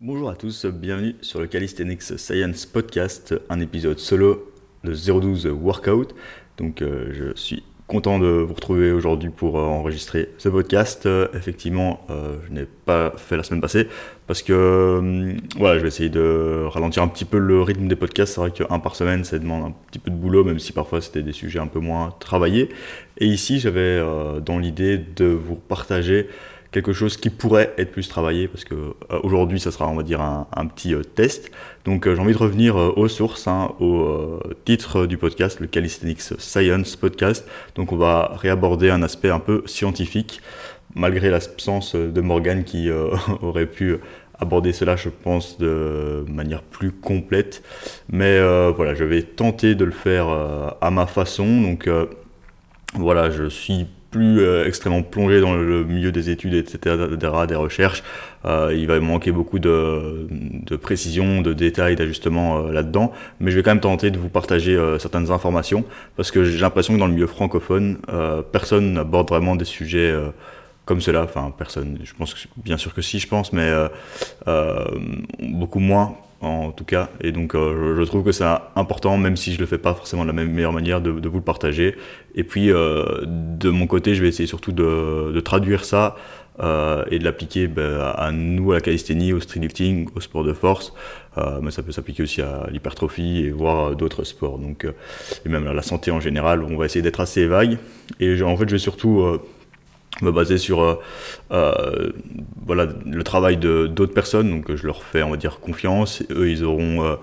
Bonjour à tous, bienvenue sur le Calisthenics Science Podcast, un épisode solo de 012 Workout. Donc euh, je suis content de vous retrouver aujourd'hui pour euh, enregistrer ce podcast. Euh, effectivement, je n'ai pas fait la semaine passée parce que voilà, je vais essayer de ralentir un petit peu le rythme des podcasts. C'est vrai qu'un par semaine, ça demande un petit peu de boulot, même si parfois c'était des sujets un peu moins travaillés. Et ici, j'avais dans l'idée de vous partager quelque chose qui pourrait être plus travaillé parce que euh, aujourd'hui ça sera on va dire un, petit euh, test. Donc euh, j'ai envie de revenir aux sources hein, au titre du podcast le Calisthenics Science Podcast. Donc on va réaborder un aspect un peu scientifique malgré l'absence de Morgan qui aurait pu aborder cela je pense de manière plus complète. Mais voilà je vais tenter de le faire à ma façon. Donc voilà je suis plus euh, extrêmement plongé dans le milieu des études, etc., des recherches. Euh, il va manquer beaucoup de, précision, de détails, d'ajustements euh, là-dedans. Mais je vais quand même tenter de vous partager certaines informations parce que j'ai l'impression que dans le milieu francophone, personne n'aborde vraiment des sujets comme cela. Enfin, personne. Je pense que, bien sûr que si, je pense, mais beaucoup moins en tout cas. Et donc, euh, je, trouve que c'est important, même si je le fais pas forcément de la même meilleure manière, de, vous le partager. Et puis, euh, de mon côté, je vais essayer surtout de, traduire ça euh, et de l'appliquer ben, à nous, à la calisthénie, au streetlifting, au sport de force. mais ça peut s'appliquer aussi à l'hypertrophie et voir d'autres sports. Donc, et même à la santé en général. On va essayer d'être assez vague. Et en fait, je vais surtout me baser sur euh, euh, voilà, le travail d'autres personnes, donc je leur fais on va dire confiance. Eux, ils auront euh,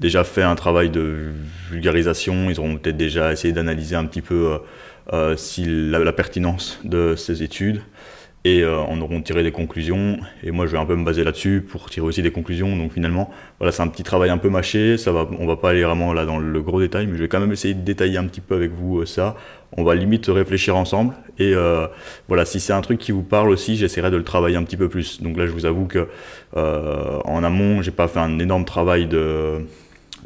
déjà fait un travail de vulgarisation, ils auront peut-être déjà essayé d'analyser un petit peu si la, pertinence de ces études et euh, on aura tiré des conclusions. Et moi, je vais un peu me baser là-dessus pour tirer aussi des conclusions. Donc finalement, voilà, c'est un petit travail un peu mâché. Ça va, on va pas aller vraiment là dans le gros détail, mais je vais quand même essayer de détailler un petit peu avec vous euh, ça. On va limite réfléchir ensemble. Et euh, voilà, si c'est un truc qui vous parle aussi, j'essaierai de le travailler un petit peu plus. Donc là, je vous avoue que en amont, j'ai pas fait un énorme travail de,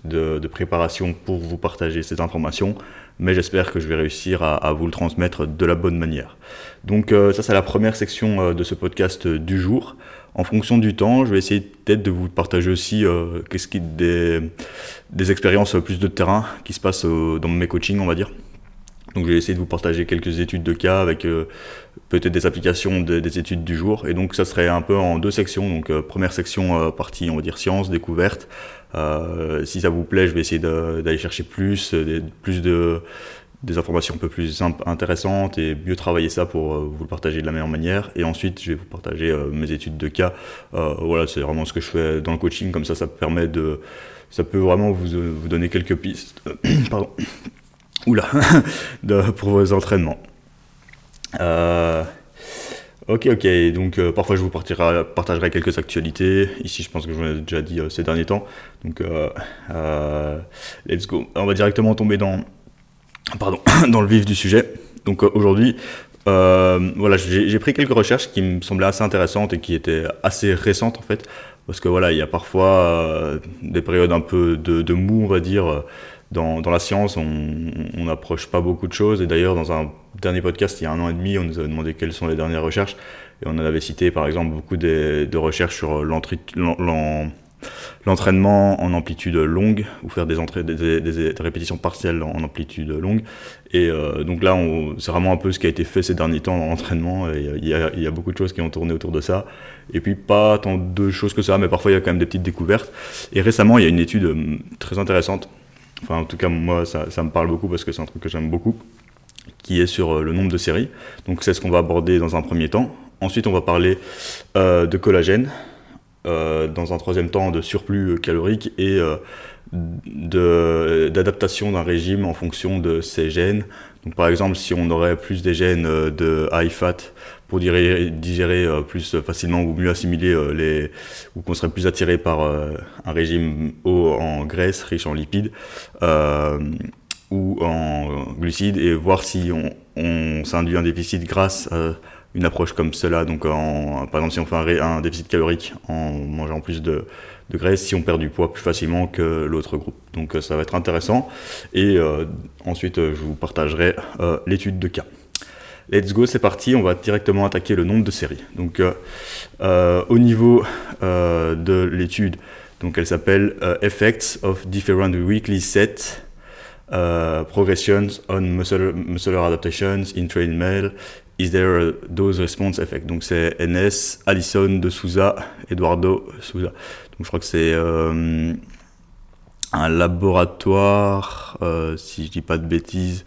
de, de préparation pour vous partager ces informations mais j'espère que je vais réussir à, vous le transmettre de la bonne manière. Donc euh, ça c'est la première section euh, de ce podcast euh, du jour. En fonction du temps, je vais essayer peut-être de vous partager aussi qu'est-ce qui des, expériences plus de terrain qui se passent dans mes coachings, on va dire. Donc je vais essayer de vous partager quelques études de cas avec peut-être des applications des études du jour. Et donc ça serait un peu en deux sections. Donc première section partie on va dire sciences, découverte, euh, si ça vous plaît, je vais essayer d'aller chercher plus, euh, plus de des informations un peu plus intéressantes et mieux travailler ça pour euh, vous le partager de la meilleure manière. Et ensuite, je vais vous partager mes études de cas. voilà, c'est vraiment ce que je fais dans le coaching. Comme ça, ça permet de, ça peut vraiment vous, vous donner quelques pistes. Pardon. Oula, pour vos entraînements. Ok, ok. Donc euh, parfois je vous partagerai quelques actualités. Ici, je pense que je vous l'ai déjà dit euh, ces derniers temps. Donc euh, let's go. On va directement tomber dans, pardon, dans le vif du sujet. Donc aujourd'hui, voilà, j'ai pris quelques recherches qui me semblaient assez intéressantes et qui étaient assez récentes en fait, parce que voilà, il y a parfois des périodes un peu de mou, on va dire dans, dans, la science, on n'approche pas beaucoup de choses. Et d'ailleurs, dans un dernier podcast, il y a un an et demi, on nous avait demandé quelles sont les dernières recherches. Et on en avait cité, par exemple, beaucoup de, recherches sur l'entraînement en amplitude longue, ou faire des, des, des, répétitions partielles en amplitude longue. Et euh, donc là, c'est vraiment un peu ce qui a été fait ces derniers temps dans l'entraînement. Il y, a, il y, a, beaucoup de choses qui ont tourné autour de ça. Et puis pas tant de choses que ça, mais parfois il y a quand même des petites découvertes. Et récemment, il y a une étude hum, très intéressante enfin en tout cas moi ça, me parle beaucoup parce que c'est un truc que j'aime beaucoup, qui est sur euh, le nombre de séries. Donc c'est ce qu'on va aborder dans un premier temps. Ensuite on va parler euh, de collagène, euh, dans un troisième temps de surplus calorique et d'adaptation d'un régime en fonction de ces gènes. Donc par exemple si on aurait plus des gènes de high fat pour digérer, euh, plus facilement ou mieux assimiler euh, les ou qu'on serait plus attiré par euh, un régime haut en graisse, riche en lipides ou en glucides et voir si on, s'induit un déficit grâce à une approche comme cela. Donc, en, par exemple, si on fait un, déficit calorique en mangeant plus de, graisse, si on perd du poids plus facilement que l'autre groupe. Donc, ça va être intéressant. Et ensuite, je vous partagerai l'étude de cas. Let's go, c'est parti, on va directement attaquer le nombre de séries. Donc euh, euh, au niveau de l'étude. Donc elle s'appelle Effects of Different Weekly Set Progressions on Muscular Adaptations in Trained Male Is there a dose response effect? Donc c'est NS, Allison de Souza, Eduardo Souza. Donc je crois que c'est euh, un laboratoire, euh, si je dis pas de bêtises,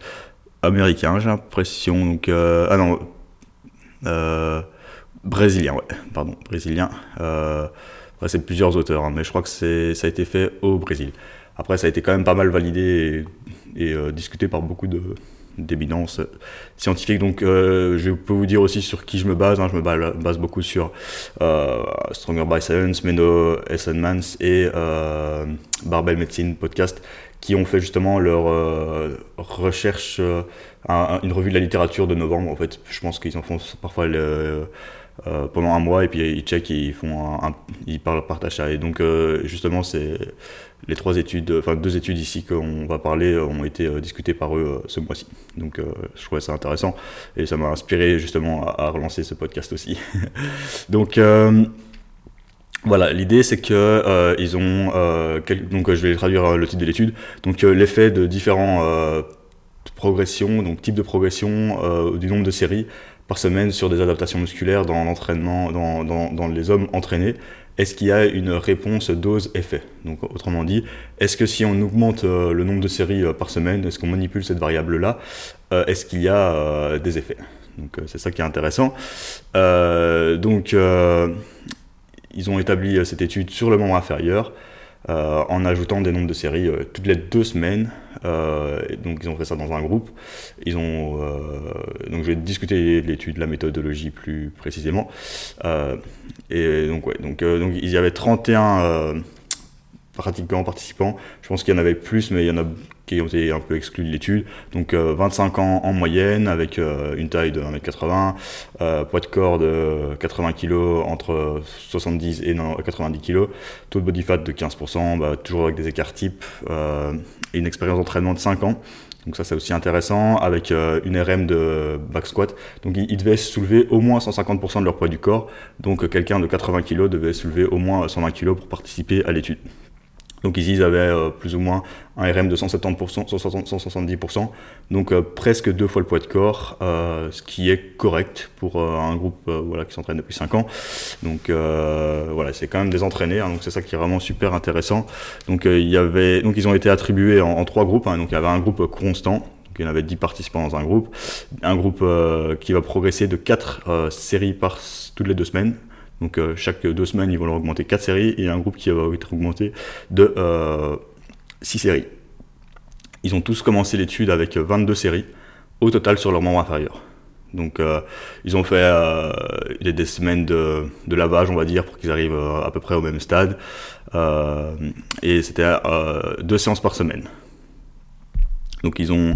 américain, j'ai l'impression. Donc euh, ah non, brésilien, ouais, pardon, brésilien. c'est plusieurs auteurs, hein, mais je crois que c'est ça a été fait au Brésil. Après, ça a été quand même pas mal validé et discuté par beaucoup de d'éminence scientifique. Donc, euh, je peux vous dire aussi sur qui je me base. Hein. Je me base beaucoup sur euh, Stronger by Science, Menno Essenmans et euh, Barbell Medicine Podcast, qui ont fait justement leur recherche, une revue de la littérature de novembre. En fait, je pense qu'ils en font parfois pendant un mois et puis ils checkent, ils font ils parlent, partagent ça. Et donc, justement, c'est les trois études, enfin deux études ici qu'on va parler ont été euh, discutées par eux euh, ce mois-ci. Donc euh, je trouvais ça intéressant et ça m'a inspiré justement à, relancer ce podcast aussi. donc voilà, l'idée c'est que ils ont donc je vais traduire le titre de l'étude. Donc l'effet de différents progressions, donc types de progression du nombre de séries par semaine sur des adaptations musculaires dans l'entraînement, dans, dans, dans les hommes entraînés est-ce qu'il y a une réponse dose-effet? Donc autrement dit, est-ce que si on augmente euh, le nombre de séries euh, par semaine, est-ce qu'on manipule cette variable-là euh, Est-ce qu'il y a des effets? Donc c'est ça qui est intéressant. donc ils ont établi cette étude sur le membre inférieur. Euh, en ajoutant des nombres de séries euh, toutes les deux semaines. Euh, donc ils ont fait ça dans un groupe. Ils ont donc je vais discuter l'étude, la méthodologie plus précisément. et donc ouais, donc donc il y avait 31 pratiquants participants. Je pense qu'il y en avait plus, mais il y en a qui ont été un peu exclus de l'étude. Donc 25 euh, ans en moyenne, avec euh, une taille de 1m80, euh, poids de corps de 80 kg entre 70 et 90 kg, taux de body fat de 15%, bah, toujours avec des écarts types, et une expérience d'entraînement de 5 ans. Donc ça c'est aussi intéressant, avec une RM de back squat. Donc ils, devaient soulever au moins 150% de leur poids du corps. Donc quelqu'un de 80 kg devait soulever au moins 120 kg pour participer à l'étude. Donc ici, ils avaient euh, plus ou moins un RM de 170%, 170%, donc euh, presque deux fois le poids de corps, euh, ce qui est correct pour un groupe voilà, qui s'entraîne depuis 5 ans. Donc voilà, c'est quand même des entraînés, hein, donc c'est ça qui est vraiment super intéressant. Donc, il y avait, donc ils ont été attribués en, trois groupes, hein. donc il y avait un groupe constant, donc il y en avait 10 participants dans un groupe, un groupe qui va progresser de 4 séries par toutes les deux semaines, donc euh, chaque deux semaines, ils vont leur augmenter 4 séries et un groupe qui va être augmenté de 6 euh, séries. Ils ont tous commencé l'étude avec 22 séries au total sur leur membre inférieur. Donc euh, ils ont fait des semaines de, lavage, on va dire, pour qu'ils arrivent à peu près au même stade. et c'était deux séances par semaine. Donc ils ont euh,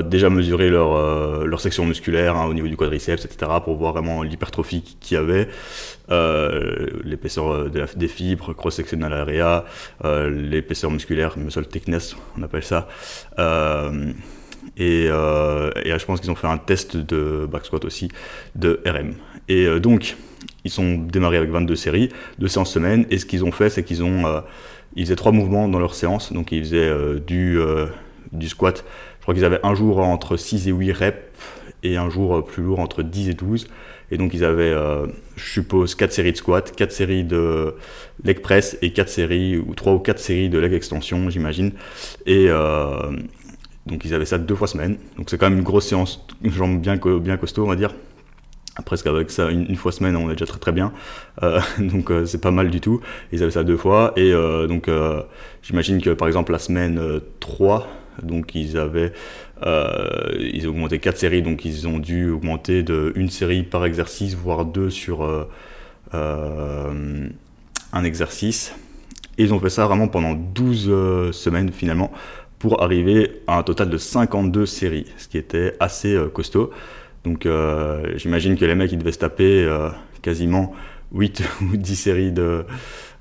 déjà mesuré leur, euh, leur section musculaire hein, au niveau du quadriceps, etc., pour voir vraiment l'hypertrophie qu'il y avait, euh, l'épaisseur des fibres, cross-sectional area, l'épaisseur musculaire, muscle thickness, on appelle ça. Et, je pense qu'ils ont fait un test de back squat aussi, de RM. Et donc, ils sont démarrés avec 22 séries, deux séances semaine, et ce qu'ils ont fait, c'est qu'ils ont... ils faisaient trois mouvements dans leur séance, donc ils faisaient du, du squat je crois qu'ils avaient un jour entre 6 et 8 reps et un jour plus lourd entre 10 et 12. Et donc ils avaient, euh, je suppose, 4 séries de squat, 4 séries de leg press et 4 séries, ou 3 ou 4 séries de leg extension, j'imagine. Et euh, donc ils avaient ça deux fois semaine. Donc c'est quand même une grosse séance, jambes bien, bien costaud, on va dire. Presque avec ça, une, fois semaine, on est déjà très très bien. Euh, donc c'est pas mal du tout. Ils avaient ça deux fois. Et donc j'imagine que par exemple la semaine 3, donc ils avaient euh, ils ont augmenté 4 séries, donc ils ont dû augmenter de une série par exercice, voire deux sur euh, euh, un exercice. Et ils ont fait ça vraiment pendant 12 semaines finalement, pour arriver à un total de 52 séries, ce qui était assez costaud. Donc j'imagine que les mecs ils devaient se taper quasiment 8 ou 10 séries de,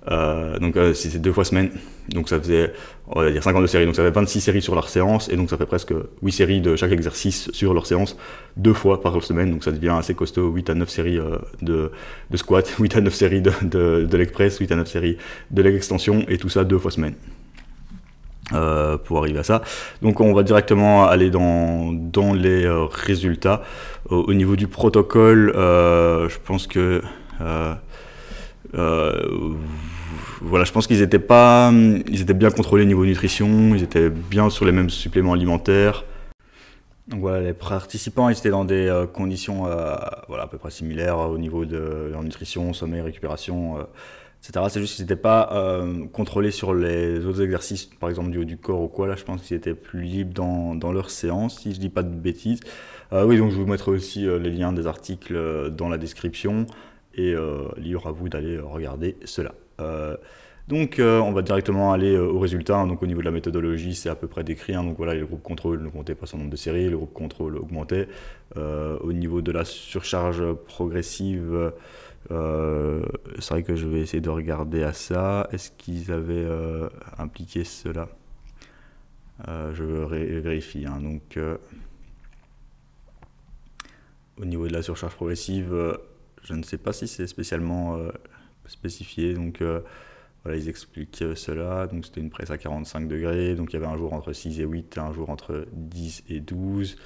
donc c'était deux fois semaine. Donc ça faisait, on va dire 52 séries. Donc ça fait 26 séries sur leur séance. Et donc ça fait presque 8 séries de chaque exercice sur leur séance, deux fois par semaine. Donc ça devient assez costaud, 8 à 9 séries de, de squat, 8 à 9 séries de, de, leg press, 8 à 9 séries de leg extension. Et tout ça deux fois semaine. Euh, pour arriver à ça. Donc on va directement aller dans, dans les euh, résultats. Au, niveau du protocole, euh, je pense que voilà, je pense qu'ils étaient pas, ils étaient bien contrôlés au niveau nutrition, ils étaient bien sur les mêmes suppléments alimentaires. Voilà, les participants étaient dans des conditions voilà, à peu près similaires au niveau de leur nutrition, sommeil, récupération c'est juste qu'ils n'étaient pas euh, contrôlés sur les autres exercices, par exemple du haut du corps ou quoi. Là, je pense qu'ils étaient plus libres dans, leur séance, si je dis pas de bêtises. Euh, oui, donc je vous mettrai aussi euh, les liens des articles dans la description et libre à vous d'aller regarder cela. Donc, on va directement aller aux résultats. Donc, au niveau de la méthodologie, c'est à peu près décrit. Hein. Donc, voilà, le groupe contrôle n'augmentait pas son nombre de séries, le groupe contrôle augmentait. au niveau de la surcharge progressive, euh, c'est vrai que je vais essayer de regarder à ça. Est-ce qu'ils avaient euh, impliqué cela? Euh, Je vérifie. Hein. Donc, au niveau de la surcharge progressive, je ne sais pas si c'est spécialement spécifié. Donc, voilà, ils expliquent cela. Donc, c'était une presse à 45 degrés. Donc, il y avait un jour entre 6 et 8, un jour entre 10 et 12.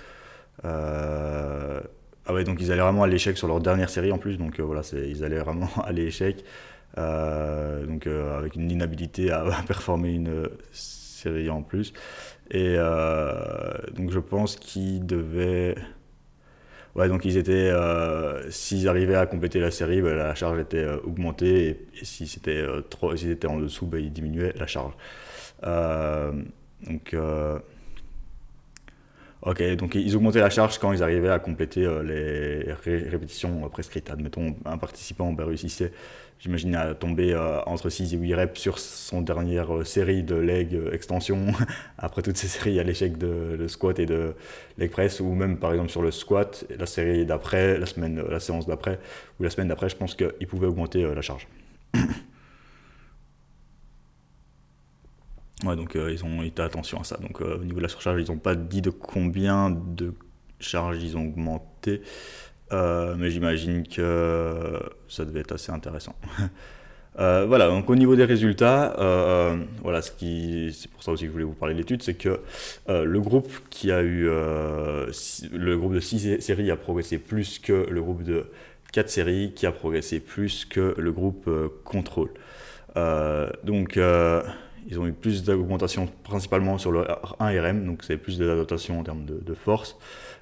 Euh, ah ouais, donc ils allaient vraiment à l'échec sur leur dernière série en plus, donc euh, voilà, ils allaient vraiment à l'échec, euh, donc euh, avec une inhabilité à, performer une série en plus. Et donc je pense qu'ils devaient. Ouais, donc ils étaient. S'ils arrivaient à compléter la série, bah, la charge était augmentée, et, si c'était trop, s'ils étaient en dessous, bah, ils diminuaient la charge. donc. Ok, donc ils augmentaient la charge quand ils arrivaient à compléter euh, les répétitions euh, prescrites. Admettons, un participant ben, réussissait, j'imagine, à tomber euh, entre 6 et 8 reps sur son dernière série de leg extension, après toutes ces séries à l'échec de, squat et de leg press, ou même par exemple sur le squat, la série d'après, la, la séance d'après, ou la semaine d'après, je pense qu'ils pouvaient augmenter la charge. Ouais, donc euh, ils ont été attention à ça. Donc euh, au niveau de la surcharge, ils n'ont pas dit de combien de charges ils ont augmenté, euh, mais j'imagine que ça devait être assez intéressant. voilà, donc au niveau des résultats, voilà, ce qui, c'est pour ça aussi que je voulais vous parler de l'étude, c'est que le groupe qui a eu, le groupe de 6 séries a progressé plus que le groupe de 4 séries, qui a progressé plus que le groupe contrôle. donc ils ont eu plus d'augmentation principalement sur le 1RM, donc c'est plus d'adaptation en termes de, force.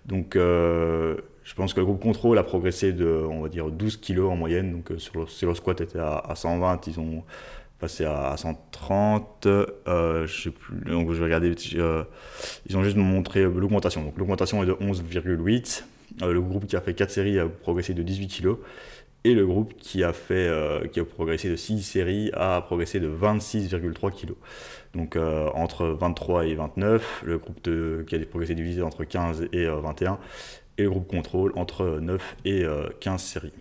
Donc euh, je pense que le groupe contrôle a progressé de, on va dire, 12 kg en moyenne. Donc euh, le, squat était à, 120, ils ont passé à, 130. Euh, je sais plus, donc je vais regarder, ils ont juste montré l'augmentation. Donc l'augmentation est de 11,8. le groupe qui a fait 4 séries a progressé de 18 kg. Et le groupe qui a, fait, euh, qui a progressé de 6 séries a progressé de 26,3 kg. Donc euh, entre 23 et 29, le groupe qui a progressé divisé entre 15 et 21, euh, et le groupe contrôle entre 9 et 15 séries.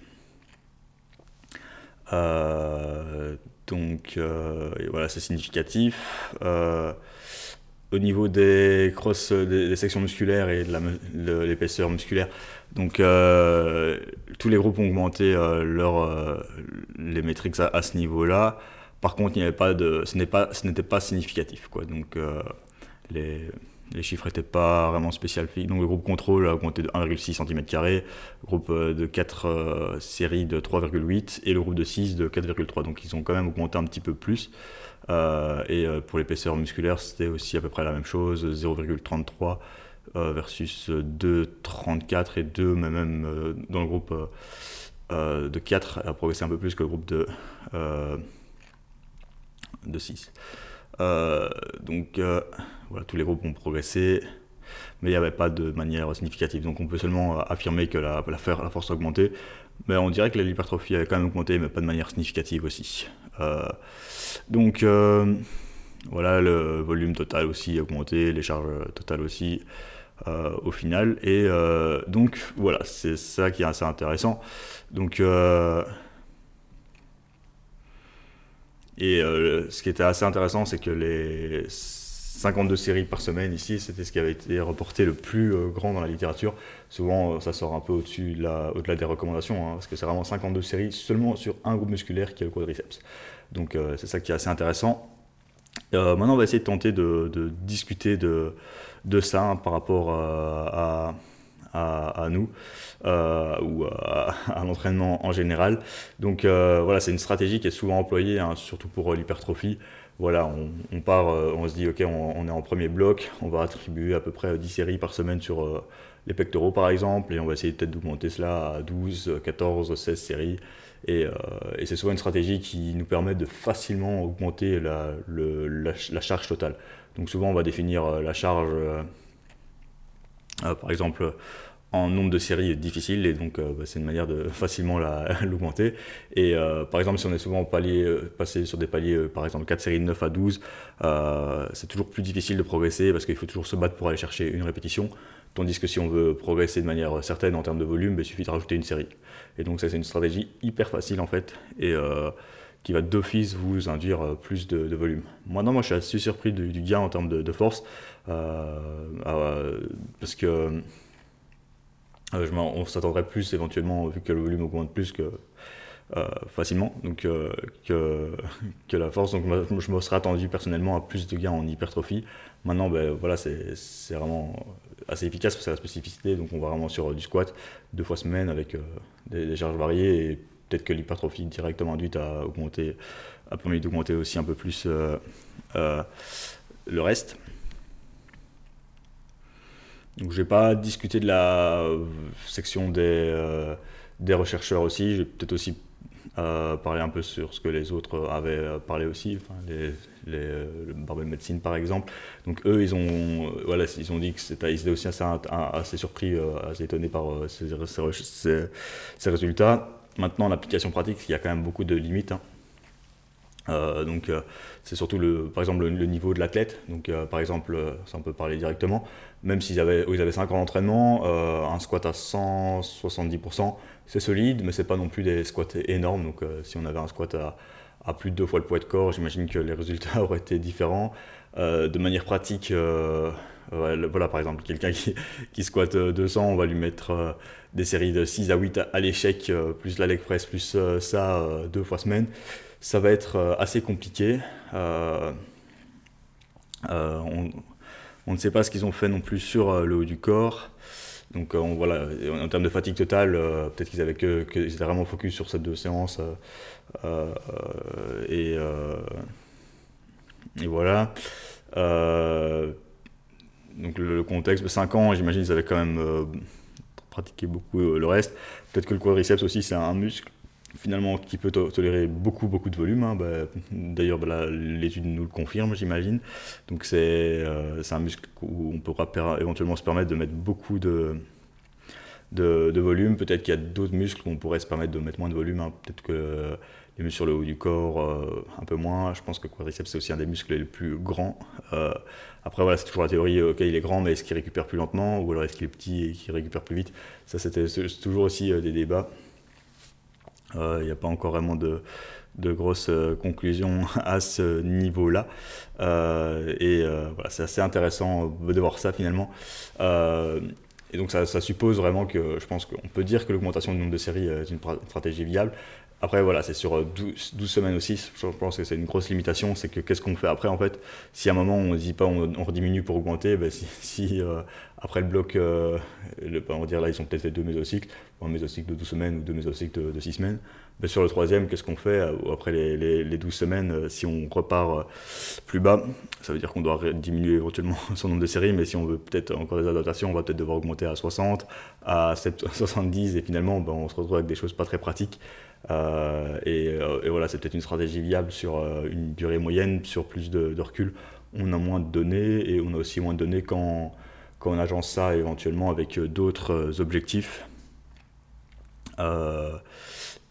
donc voilà, c'est significatif. au niveau des cross, des, sections musculaires et de l'épaisseur musculaire, donc tous les groupes ont augmenté euh, euh, les métriques à, ce niveau-là. Par contre, il n'y avait pas de, ce n'était pas, pas significatif. Quoi. Donc les, les, chiffres n'étaient pas vraiment spécifiques. Donc le groupe contrôle a augmenté de 1,6 cm, le groupe de 4 séries de 3,8 et le groupe de 6 de 4,3. Donc ils ont quand même augmenté un petit peu plus. et pour l'épaisseur musculaire, c'était aussi à peu près la même chose, 0,33 euh, versus 2,34 et 2, mais même euh, dans le groupe euh, de 4 a progressé un peu plus que le groupe de, de 6. donc voilà, tous les groupes ont progressé, mais il n'y avait pas de manière significative. Donc on peut seulement affirmer que la force a augmenté, mais on dirait que l'hypertrophie avait quand même augmenté, mais pas de manière significative aussi. donc voilà, le volume total aussi a augmenté, les charges totales aussi. Euh, au final. Et euh, donc voilà, c'est ça qui est assez intéressant. Donc euh, Et ce qui était assez intéressant, c'est que les 52 séries par semaine ici, c'était ce qui avait été reporté le plus grand dans la littérature. Souvent, ça sort un peu au-dessus, au-delà des recommandations, hein, parce que c'est vraiment 52 séries seulement sur un groupe musculaire qui est le quadriceps. Donc c'est ça qui est assez intéressant. maintenant, on va essayer de tenter de, discuter de, de ça hein, par rapport à à, nous euh, ou à, l'entraînement en général. Donc euh, voilà, c'est une stratégie qui est souvent employée, hein, surtout pour euh, l'hypertrophie. Voilà, on, part, on se dit, ok, on, est en premier bloc, on va attribuer à peu près 10 séries par semaine sur les pectoraux par exemple, et on va essayer peut-être d'augmenter cela à 12, 14, 16 séries. Et, c'est souvent une stratégie qui nous permet de facilement augmenter la, la, charge totale. Donc souvent on va définir la charge euh, par exemple, en nombre de séries difficile et donc euh, bah, c'est une manière de facilement l'augmenter. Et euh, par exemple, si on est souvent palier, passé sur des paliers, par exemple 4 séries de 9 à 12, c'est toujours plus difficile de progresser parce qu'il faut toujours se battre pour aller chercher une répétition. Tandis que si on veut progresser de manière certaine en termes de volume, bah, il suffit de rajouter une série. Et donc ça c'est une stratégie hyper facile en fait qui va d'office vous induire plus de, volume. Maintenant moi je suis assez surpris du, gain en termes de, force parce que euh, on s'attendrait plus éventuellement, vu que le volume augmente plus que euh, facilement donc, euh, que, que, la force. Donc je me serais attendu personnellement à plus de gains en hypertrophie. Maintenant, ben, voilà, c'est vraiment assez efficace parce que c'est la spécificité. Donc on va vraiment sur du squat deux fois semaine avec des, charges variées peut-être que l'hypertrophie directement induite a augmenté, a permis d'augmenter aussi un peu plus le reste. Donc j'ai pas discuté de la euh, section des, euh, des chercheurs aussi, j'ai peut-être aussi euh, parlé un peu sur ce que les autres avaient parlé aussi, enfin, les, les, le barbell médecine par exemple. Donc eux, ils ont, voilà, ils ont dit que c'était, ils étaient aussi assez, surpris, assez étonnés par ces, résultats. Maintenant, l'application pratique, il y a quand même beaucoup de limites. Hein. Euh, donc euh, c'est surtout le, par exemple le, niveau de l'athlète. Donc euh, par exemple, ça on peut parler directement. Même s'ils avaient, ils avaient 5 ans d'entraînement, un squat à 170%, c'est solide, mais c'est pas non plus des squats énormes. Donc si on avait un squat à, à, plus de deux fois le poids de corps, j'imagine que les résultats auraient été différents. de manière pratique, voilà par exemple quelqu'un qui, squatte 200, on va lui mettre des séries de 6 à 8 à, l'échec, plus la leg press, plus ça deux fois semaine ça va être euh, assez compliqué. Euh, euh, on, ne sait pas ce qu'ils ont fait non plus sur le haut du corps. Donc voilà, en termes de fatigue totale, peut-être qu'ils avaient que, étaient vraiment focus sur ces deux séances. et, voilà. Donc le, contexte, 5 ans, j'imagine qu'ils avaient quand même pratiqué beaucoup le reste. Peut-être que le quadriceps aussi, c'est un muscle finalement qui peut tolérer beaucoup beaucoup de volume. Hein. Bah, d'ailleurs, bah, l'étude nous le confirme, j'imagine. Donc c'est euh, un muscle où on pourra éventuellement se permettre de mettre beaucoup de, de, volume. Peut-être qu'il y a d'autres muscles où on pourrait se permettre de mettre moins de volume. Hein. Peut-être que les muscles sur le haut du corps, euh, un peu moins. Je pense que quadriceps, c'est aussi un des muscles les plus grands. Euh, après, voilà, c'est toujours la théorie, ok, il est grand, mais est-ce qu'il récupère plus lentement Ou alors est-ce qu'il est petit et qu'il récupère plus vite? Ça, c'était toujours aussi des débats. Il euh, n'y a pas encore vraiment de, de grosses euh, conclusions à ce niveau-là. Euh, et voilà, c'est assez intéressant de voir ça finalement. et donc ça, ça, suppose vraiment que je pense qu'on peut dire que l'augmentation du nombre de séries est une stratégie viable. Après, voilà, c'est sur 12, 12, semaines aussi. Je pense que c'est une grosse limitation. C'est que qu'est-ce qu'on fait après, en fait? Si à un moment, on ne dit pas, on, rediminue pour augmenter, ben si, euh, après le bloc, euh, ben, on va dire là, ils ont peut-être fait deux mésocycles, un mésocycle de 12 semaines ou deux mésocycles de, de 6 semaines. Ben, sur le troisième, qu'est-ce qu'on fait euh, après les, les, les, 12 semaines Si on repart plus bas, ça veut dire qu'on doit diminuer éventuellement son nombre de séries, mais si on veut peut-être encore des adaptations, on va peut-être devoir augmenter à 60, à 70, et finalement, on se retrouve avec des choses pas très pratiques. Euh, euh, et, voilà, c'est peut-être une stratégie viable sur euh, une durée moyenne, sur plus de, recul. On a moins de données et on a aussi moins de données quand, quand on agence ça éventuellement avec d'autres objectifs.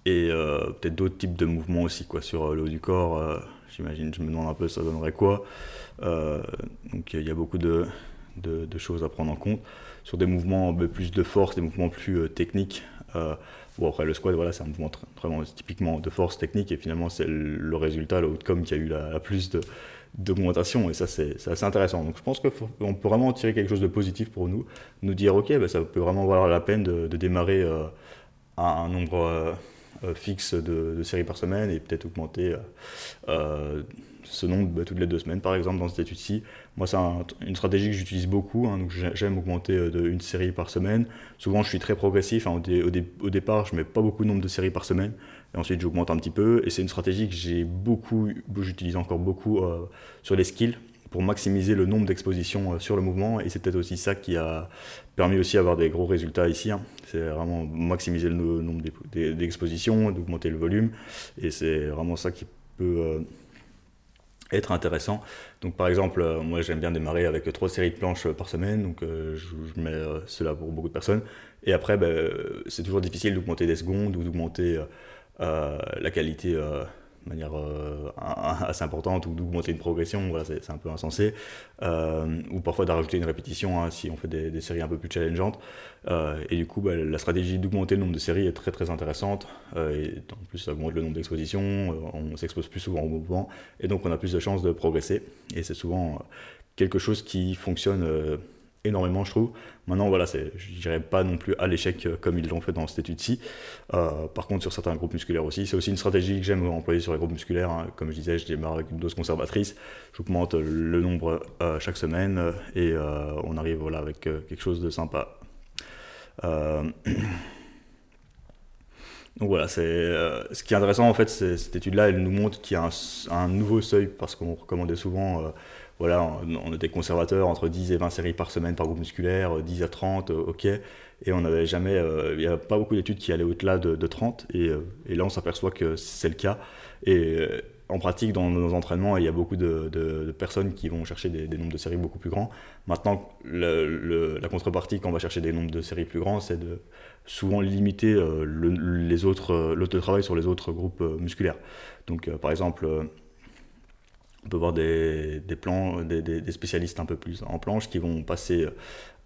et peut-être d'autres types de mouvements aussi quoi, sur le haut du corps. J'imagine, je me demande un peu ça donnerait quoi. donc il y a beaucoup de, de, choses à prendre en compte. Sur des mouvements plus de force, des mouvements plus techniques, bon, après, le squat, voilà, c'est un mouvement vraiment typiquement de force technique, et finalement, c'est le résultat, le outcome qui a eu la, plus d'augmentation, et ça, c'est assez intéressant. Donc, je pense qu'on peut vraiment tirer quelque chose de positif pour nous, nous dire, OK, bah, ça peut vraiment valoir la peine de, démarrer à un nombre euh, fixe de, séries par semaine et peut-être augmenter euh, euh, ce nombre bah, toutes les deux semaines, par exemple, dans cette étude-ci. Moi, c'est une stratégie que j'utilise beaucoup, hein, donc j'aime augmenter de une série par semaine. Souvent, je suis très progressif. Hein, au, départ, je mets pas beaucoup de nombre de séries par semaine, et ensuite, j'augmente un petit peu. Et c'est une stratégie que j'ai beaucoup, j'utilise encore beaucoup sur les skills pour maximiser le nombre d'expositions euh, sur le mouvement. Et c'est peut-être aussi ça qui a permis aussi d'avoir des gros résultats ici. Hein. C'est vraiment maximiser le nombre d'expositions, d'augmenter le volume. Et c'est vraiment ça qui peut euh, être intéressant. Donc par exemple, euh, moi j'aime bien démarrer avec trois séries de planches par semaine, donc je, mets cela pour beaucoup de personnes. Et après, ben, c'est toujours difficile d'augmenter des secondes ou d'augmenter la qualité de manière euh, assez importante ou d'augmenter une progression, voilà, c'est un peu insensé. Euh, ou parfois de rajouter une répétition hein, si on fait des, séries un peu plus challengeantes. Euh, et du coup, bah, la stratégie d'augmenter le nombre de séries est très très intéressante. et en plus, ça augmente le nombre d'expositions, on s'expose plus souvent au mouvement, et donc on a plus de chances de progresser. Et c'est souvent quelque chose qui fonctionne énormément, je trouve. Maintenant, voilà, je dirais pas non plus à l'échec euh, comme ils l'ont fait dans cette étude-ci. Euh, par contre, sur certains groupes musculaires aussi, c'est aussi une stratégie que j'aime employer sur les groupes musculaires. Hein. Comme je disais, je démarre avec une dose conservatrice, j'augmente le nombre euh, chaque semaine et on arrive voilà, avec quelque chose de sympa. Donc voilà, ce qui est intéressant en fait, cette étude-là, elle nous montre qu'il y a un, nouveau seuil parce qu'on recommandait souvent voilà, on, était conservateur entre 10 et 20 séries par semaine par groupe musculaire, 10 à 30, euh, ok. Et on n'avait jamais, euh, il n'y a pas beaucoup d'études qui allaient au-delà de, 30. Euh, et, là, on s'aperçoit que c'est le cas. Et en pratique, dans nos entraînements, il y a beaucoup de, personnes qui vont chercher des, nombres de séries beaucoup plus grands. Maintenant, la contrepartie quand on va chercher des nombres de séries plus grands, c'est de souvent limiter le, les autres, sur les autres groupes musculaires. Donc, par exemple, on peut voir des, des des, des, spécialistes un peu plus en planche qui vont passer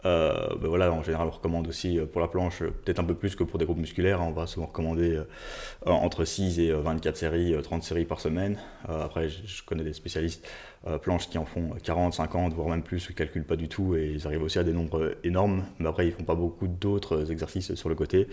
euh, ben voilà, en général, on recommande aussi euh, pour la planche, euh, peut-être un peu plus que pour des groupes musculaires. On va souvent recommander entre 6 et 24 séries, 30 séries par semaine. après, je, connais des spécialistes planches qui en font 40, 50, voire même plus, ne calculent pas du tout et ils arrivent aussi à des nombres énormes. Mais après, ils font pas beaucoup d'autres exercices sur le côté.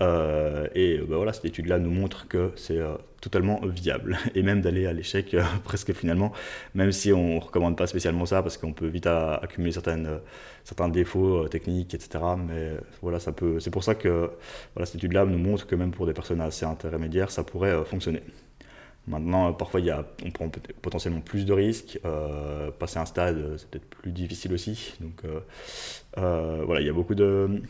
et ben voilà, cette étude-là nous montre que c'est totalement viable et même d'aller à l'échec presque finalement, même si on ne recommande pas spécialement ça parce qu'on peut vite accumuler certains défauts euh, techniques, etc. Mais voilà, ça peut. C'est pour ça que cette étude-là nous montre que même pour des personnes assez intermédiaires, ça pourrait euh, fonctionner. Maintenant, euh, parfois, y a, on prend potentiellement plus de risques. passer un stade, c'est peut-être plus difficile aussi. Donc, voilà, il y a beaucoup de,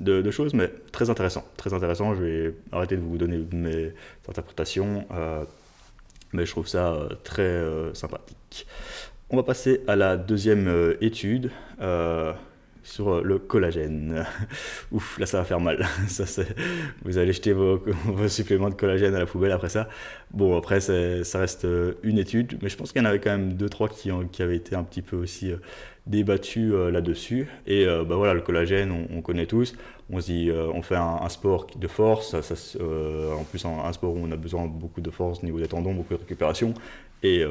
de, choses, mais très intéressant. Très intéressant. Je vais arrêter de vous donner mes interprétations, mais je trouve ça très sympathique. On va passer à la deuxième étude sur euh, le collagène. Ouf, là ça va faire mal. ça, vous allez jeter vos, suppléments de collagène à la poubelle après ça. Bon, après ça reste euh, une étude, mais je pense qu'il y en avait quand même deux trois qui, qui avaient été un petit peu aussi euh, débattus là-dessus. Et bah voilà, le collagène, on, connaît tous. On se dit, on fait un, sport de force, ça, en plus un, sport où on a besoin de beaucoup de force au niveau des tendons, beaucoup de récupération. Et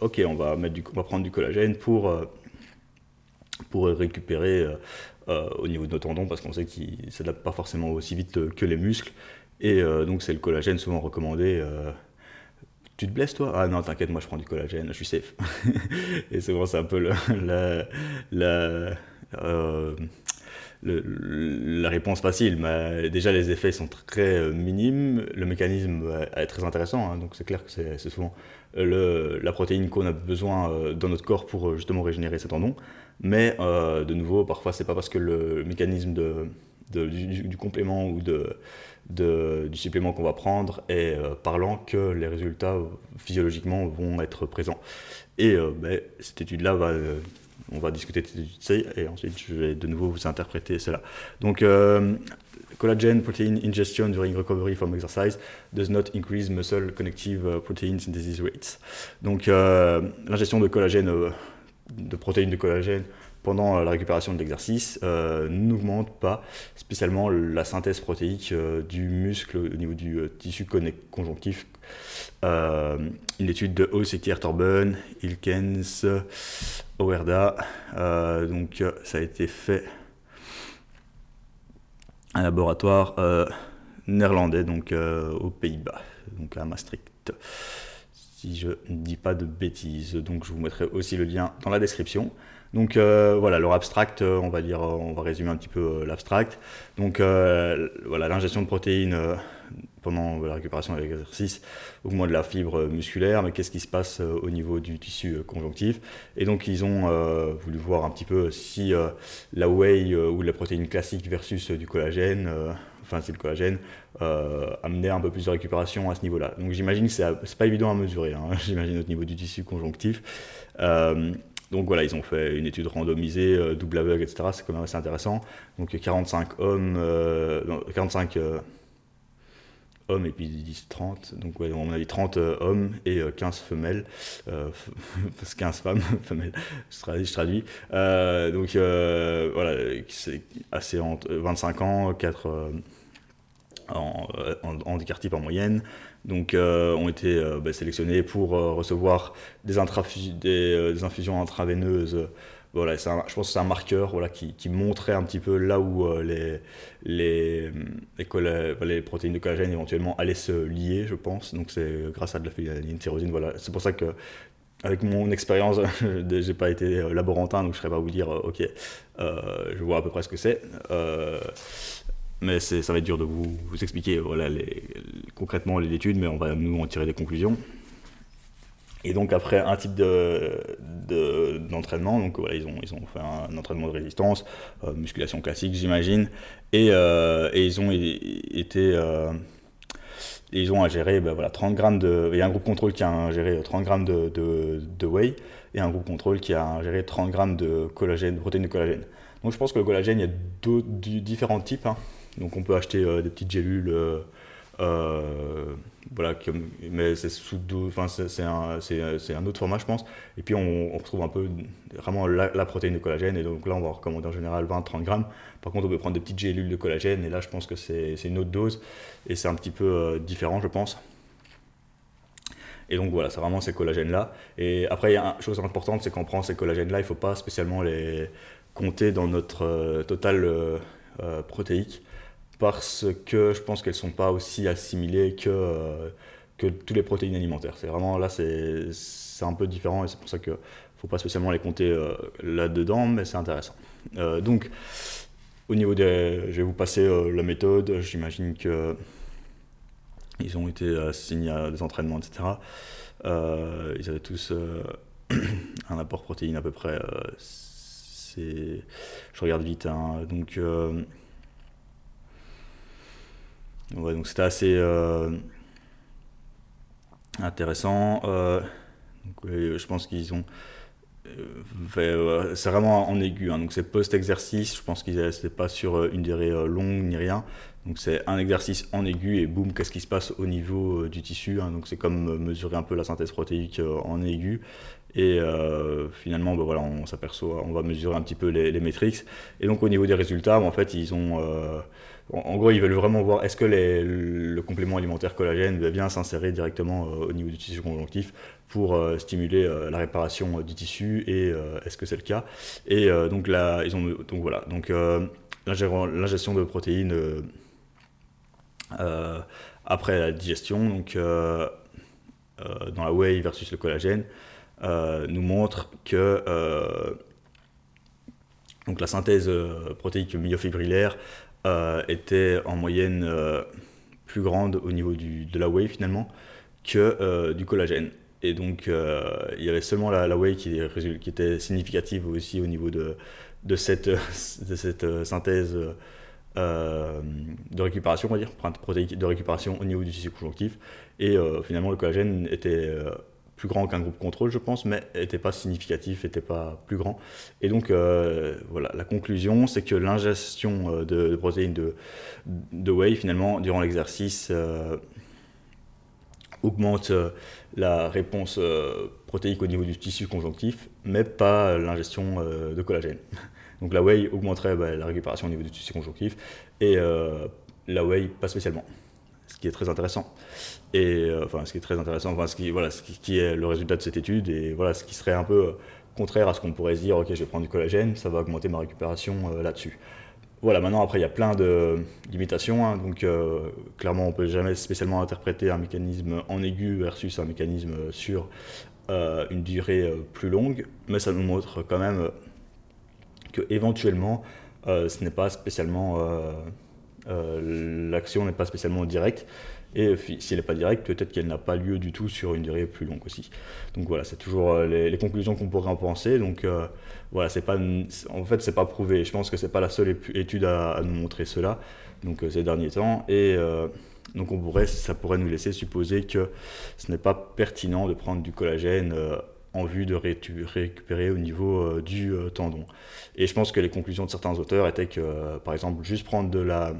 ok, on va, mettre du, on va prendre du collagène pour pour récupérer euh, euh, au niveau de nos tendons parce qu'on sait qu'ils ne s'adaptent pas forcément aussi vite que les muscles. Et euh, donc c'est le collagène souvent recommandé. tu te blesses toi? Ah non, t'inquiète, moi je prends du collagène, je suis safe. et souvent c'est un peu la, la, la réponse facile. Mais déjà les effets sont très minimes, le mécanisme est très intéressant, hein. donc c'est clair que c'est souvent le, la protéine qu'on a besoin dans notre corps pour justement régénérer ses tendons. Mais euh, de nouveau, parfois, c'est pas parce que le mécanisme du, complément ou du supplément qu'on va prendre est euh, parlant que les résultats physiologiquement vont être présents. Et euh, ben, cette étude-là on va discuter de cette étude et ensuite je vais de nouveau vous interpréter cela. Donc, collagen protein ingestion during recovery from exercise does not increase muscle connective protein synthesis rates. Donc, l'ingestion de collagène de protéines de collagène pendant la récupération de l'exercice n'augmente pas spécialement la synthèse protéique du muscle au niveau du tissu conjonctif. une étude de Osekir Torben, Ilkens, Oerda, donc ça a été fait un laboratoire néerlandais, donc aux Pays-Bas, donc à Maastricht si je ne dis pas de bêtises. Donc je vous mettrai aussi le lien dans la description. Donc euh, voilà, leur abstract, euh, on va dire, euh, on va résumer un petit peu l'abstract. Donc voilà, l'ingestion de protéines pendant la récupération de l'exercice augmente la fibre musculaire, mais qu'est-ce qui se passe au niveau du tissu conjonctif? Et donc ils ont voulu voir un petit peu si la whey ou la protéine classique versus du collagène c'est le collagène, euh, amener un peu plus de récupération à ce niveau-là. Donc j'imagine que c'est pas évident à mesurer, hein. j'imagine au niveau du tissu conjonctif. Euh, donc voilà, ils ont fait une étude randomisée, euh, double aveugle, etc. C'est quand même assez intéressant. Donc 45 hommes, 45 hommes et puis 10, 30. Donc on a dit 30 hommes et 15 femelles, parce 15 femmes, femelles, je traduis. Je traduis. donc voilà, c'est assez entre 25 ans, 4 en, en, en moyenne, donc euh, ont été euh, bah, sélectionnés pour euh, recevoir des, infusions intraveineuses. Voilà, je pense que c'est un marqueur voilà, qui, montrait un petit peu là où les, les, les, protéines de collagène éventuellement allaient se lier, je pense. Donc c'est grâce à de la tyrosine. Voilà. C'est pour ça que avec mon expérience, j'ai pas été laborantin, donc je ne serais pas vous dire, ok, je vois à peu près ce que c'est mais ça va être dur de vous, expliquer concrètement les études, mais on va nous en tirer des conclusions. Et donc après un type d'entraînement, donc ils ont, fait un entraînement de résistance, euh, musculation classique j'imagine, et, euh, ils ont été... Euh, ils ont à gérer ben voilà, 30 grammes de... Il y a un groupe contrôle qui a ingéré 30 grammes de, de, whey, et un groupe contrôle qui a ingéré 30 grammes de collagène, de protéines de collagène. Donc je pense que le collagène, il y a deux, différents types. Hein. Donc on peut acheter euh, des petites gélules. Euh, euh, voilà, mais c'est sous enfin c'est un, un, autre format je pense. Et puis on, retrouve un peu vraiment la, protéine de collagène et donc là on va recommander en général 20-30 grammes. Par contre on peut prendre des petites gélules de collagène et là je pense que c'est une autre dose et c'est un petit peu différent je pense. Et donc voilà, c'est vraiment ces collagènes là. Et après il y a une chose importante, c'est qu'on prend ces collagènes là, il ne faut pas spécialement les compter dans notre total protéique parce que je pense qu'elles ne sont pas aussi assimilées que, euh, que toutes les protéines alimentaires. C'est vraiment là, c'est un peu différent et c'est pour ça qu'il ne faut pas spécialement les compter euh, là-dedans, mais c'est intéressant. Euh, donc, au niveau des. Je vais vous passer la méthode. J'imagine que. Ils ont été assignés à des entraînements, etc. ils avaient tous un apport protéine à peu près. c'est je regarde vite. Hein, donc donc c'était assez euh, intéressant. Euh, je pense qu'ils ont. Euh, c'est vraiment en aigu, hein. donc c'est post-exercice. Je pense qu'ils n'étaient pas sur une durée longue ni rien. Donc c'est un exercice en aigu et boum, qu'est-ce qui se passe au niveau du tissu. Hein. donc c'est comme mesurer un peu la synthèse protéique en aigu. Et finalement, ben voilà, on s'aperçoit, on va mesurer un petit peu les, les métriques. Et donc au niveau des résultats, ben, en fait, ils ont en gros, ils veulent vraiment voir est-ce que le complément alimentaire collagène va bien s'insérer directement euh, au niveau du tissu conjonctif pour euh, stimuler euh, la réparation du tissu et est-ce que c'est le cas? Et donc ils ont donc voilà. Donc l'ingestion de protéines après la digestion donc dans la whey versus le collagène nous montre que donc la synthèse protéique myofibrillaire était en moyenne euh, plus grande au niveau du, de la whey finalement que euh, du collagène. Et donc, il y avait seulement la, la whey qui, était significative aussi au niveau de, de cette, de cette synthèse de récupération, on va dire, de récupération au niveau du tissu conjonctif. Et finalement, le collagène était plus grand qu'un groupe contrôle, je pense, mais n'était pas significatif, n'était pas plus grand. Et donc, euh, voilà, la conclusion, c'est que l'ingestion euh, de, protéines de, de, whey, finalement, durant l'exercice, euh, augmente la réponse protéique au niveau du tissu conjonctif, mais pas l'ingestion de collagène. Donc la whey augmenterait bah, la récupération au niveau du tissu conjonctif et la whey pas spécialement ce qui est très intéressant. Et enfin, ce qui est très intéressant, enfin, ce qui, est le résultat de cette étude, et voilà, ce qui serait un peu contraire à ce qu'on pourrait se dire, ok, je vais prendre du collagène, ça va augmenter ma récupération là-dessus. Voilà, maintenant, après, il y a plein de limitations. Hein, donc, euh, clairement, on ne peut jamais spécialement interpréter un mécanisme en aigu versus un mécanisme sur euh, une durée euh, plus longue. Mais ça nous montre quand même que éventuellement, ce n'est pas spécialement. L'action n'est pas spécialement directe. Et si elle n'est pas directe, peut-être qu'elle n'a pas lieu du tout sur une durée plus longue aussi. Donc voilà, c'est toujours euh, les, conclusions qu'on pourrait en penser. Donc euh, voilà, c'est pas, en fait, c'est pas prouvé. Je pense que c'est pas la seule étude à, nous montrer cela. Donc euh, ces derniers temps et donc on pourrait, ça pourrait nous laisser supposer que ce n'est pas pertinent de prendre du collagène en vue de récupérer au niveau du tendon. Et je pense que les conclusions de certains auteurs étaient que, par exemple, juste prendre de la,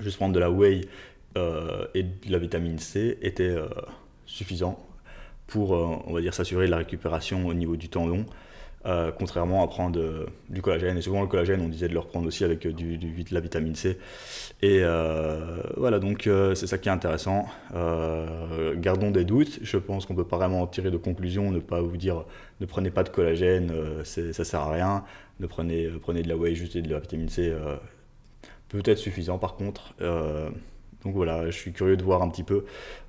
juste prendre de la whey et de la vitamine C était euh, suffisant pour, euh, on va dire, s'assurer de la récupération au niveau du tendon. contrairement à prendre du collagène. Et souvent, le collagène, on disait de le reprendre aussi avec du, de la vitamine C. Et voilà, donc c'est ça qui est intéressant. gardons des doutes. Je pense qu'on peut pas vraiment tirer de conclusion, ne pas vous dire ne prenez pas de collagène, ça sert à rien. Ne prenez, prenez de la whey juste et de la vitamine C. Peut-être suffisant par contre. Donc voilà, je suis curieux de voir un petit peu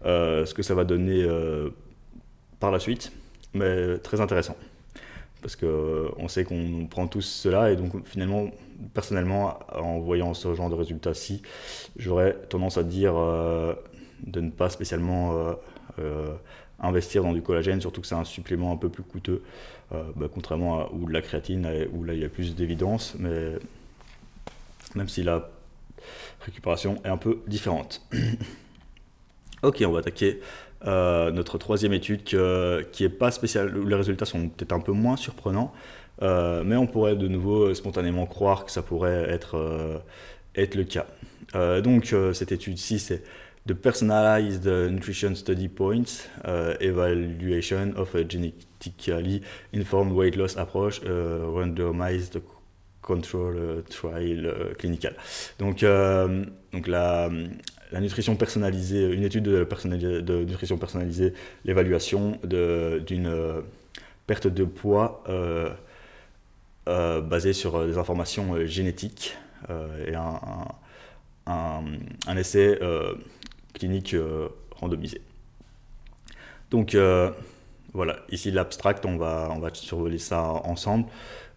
euh, ce que ça va donner euh, par la suite, mais très intéressant. Parce qu'on euh, sait qu'on prend tous cela, et donc finalement, personnellement, en voyant ce genre de résultats-ci, j'aurais tendance à dire de ne pas spécialement investir dans du collagène, surtout que c'est un supplément un peu plus coûteux, bah, contrairement à ou de la créatine, où là il y a plus d'évidence, mais même s'il a récupération est un peu différente. ok, on va attaquer euh, notre troisième étude qui est pas spéciale, où les résultats sont peut-être un peu moins surprenants, euh, mais on pourrait de nouveau spontanément croire que ça pourrait être, euh, être le cas. donc cette étude-ci, c'est The Personalized Nutrition Study Points Evaluation of a Genetically Informed Weight Loss Approach Randomized Control euh, Trial euh, Clinical. Donc, euh, donc la, la, nutrition personnalisée, une étude de, nutrition personnalisée, l'évaluation d'une perte de poids basée sur des informations génétiques et un, un, un, essai clinique randomisé. Donc voilà, ici l'abstract, on va, on va survoler ça ensemble.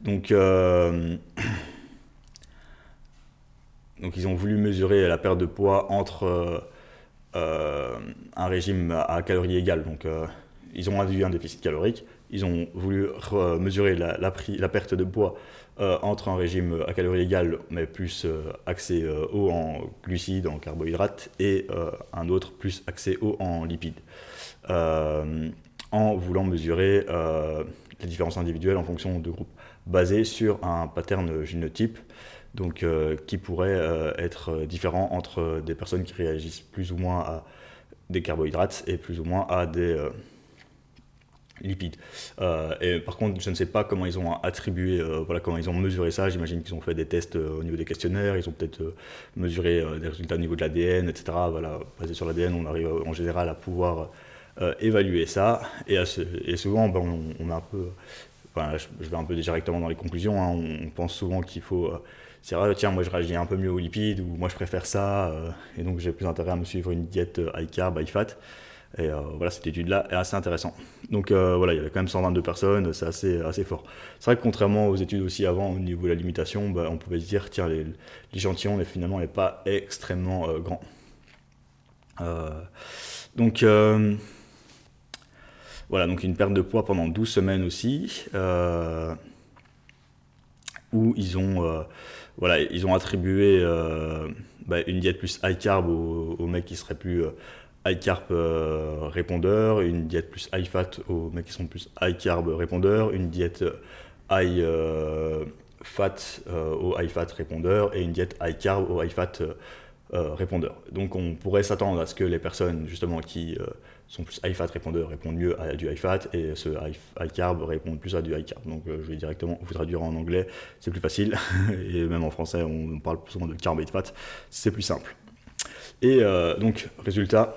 Donc, euh, donc ils ont voulu mesurer la perte de poids entre euh, un régime à calories égales. Donc euh, ils ont induit un déficit calorique. Ils ont voulu mesurer la, perte de poids entre un régime à calories égales, mais plus axé haut en glucides, en carbohydrates, et un autre plus axé haut en lipides. en voulant mesurer les différences individuelles en fonction de groupes basé sur un pattern génotype donc, euh, qui pourrait euh, être différent entre des personnes qui réagissent plus ou moins à des carbohydrates et plus ou moins à des euh, lipides. et par contre, je ne sais pas comment ils ont attribué, voilà, comment ils ont mesuré ça. J'imagine qu'ils ont fait des tests au niveau des questionnaires, ils ont peut-être mesuré des résultats au niveau de l'ADN, etc. Voilà, basé sur l'ADN, on arrive en général à pouvoir évaluer ça. Et, et souvent, ben, on, on, a un peu je, vais un peu directement dans les conclusions. Hein. On, pense souvent qu'il faut. Euh, c'est vrai, tiens, moi je réagis un peu mieux aux lipides, ou moi je préfère ça, euh, et donc j'ai plus intérêt à me suivre une diète euh, high carb, high fat. Et voilà, cette étude-là est assez intéressante. Donc voilà, il y avait quand même 122 personnes, c'est assez, assez fort. C'est vrai que contrairement aux études aussi avant, au niveau de la limitation, bah, on pouvait se dire, tiens, l'échantillon finalement n'est pas extrêmement grand. donc voilà, donc une perte de poids pendant 12 semaines aussi, euh, où ils ont, euh, voilà, ils ont attribué euh, bah, une diète plus high carb aux, mecs qui seraient plus high carb répondeurs, une diète plus high fat aux mecs qui sont plus high carb répondeurs, une diète high fat aux high fat répondeurs et une diète high carb aux high fat répondeurs. Donc on pourrait s'attendre à ce que les personnes justement qui sont plus high fat répondent mieux à du high fat et ceux high, carb répondent plus à du high carb. Donc je vais directement vous traduire en anglais, c'est plus facile et même en français on parle souvent de carb et de fat, c'est plus simple. Et donc résultat,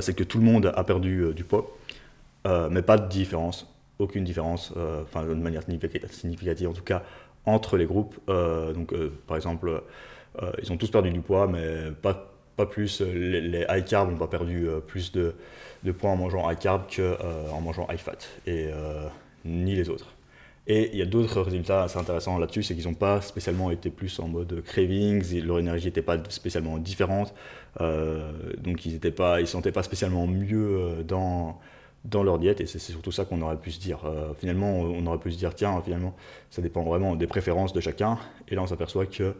c'est que tout le monde a perdu du poids, mais pas de différence aucune différence, euh, enfin de manière significative en tout cas, entre les groupes. Euh, donc euh, par exemple, ils ont tous perdu du poids, mais pas, pas plus. Les, high carb n'ont pas perdu plus de, de, poids en mangeant high carb qu'en mangeant high fat, et ni les autres. Et il y a d'autres résultats assez intéressants là-dessus, c'est qu'ils n'ont pas spécialement été plus en mode cravings, leur énergie n'était pas spécialement différente, donc ils ne ils sentaient pas spécialement mieux dans, dans leur diète, et c'est surtout ça qu'on aurait pu se dire. Euh, finalement, on aurait pu se dire, tiens, finalement, ça dépend vraiment des préférences de chacun, et là on s'aperçoit qu'il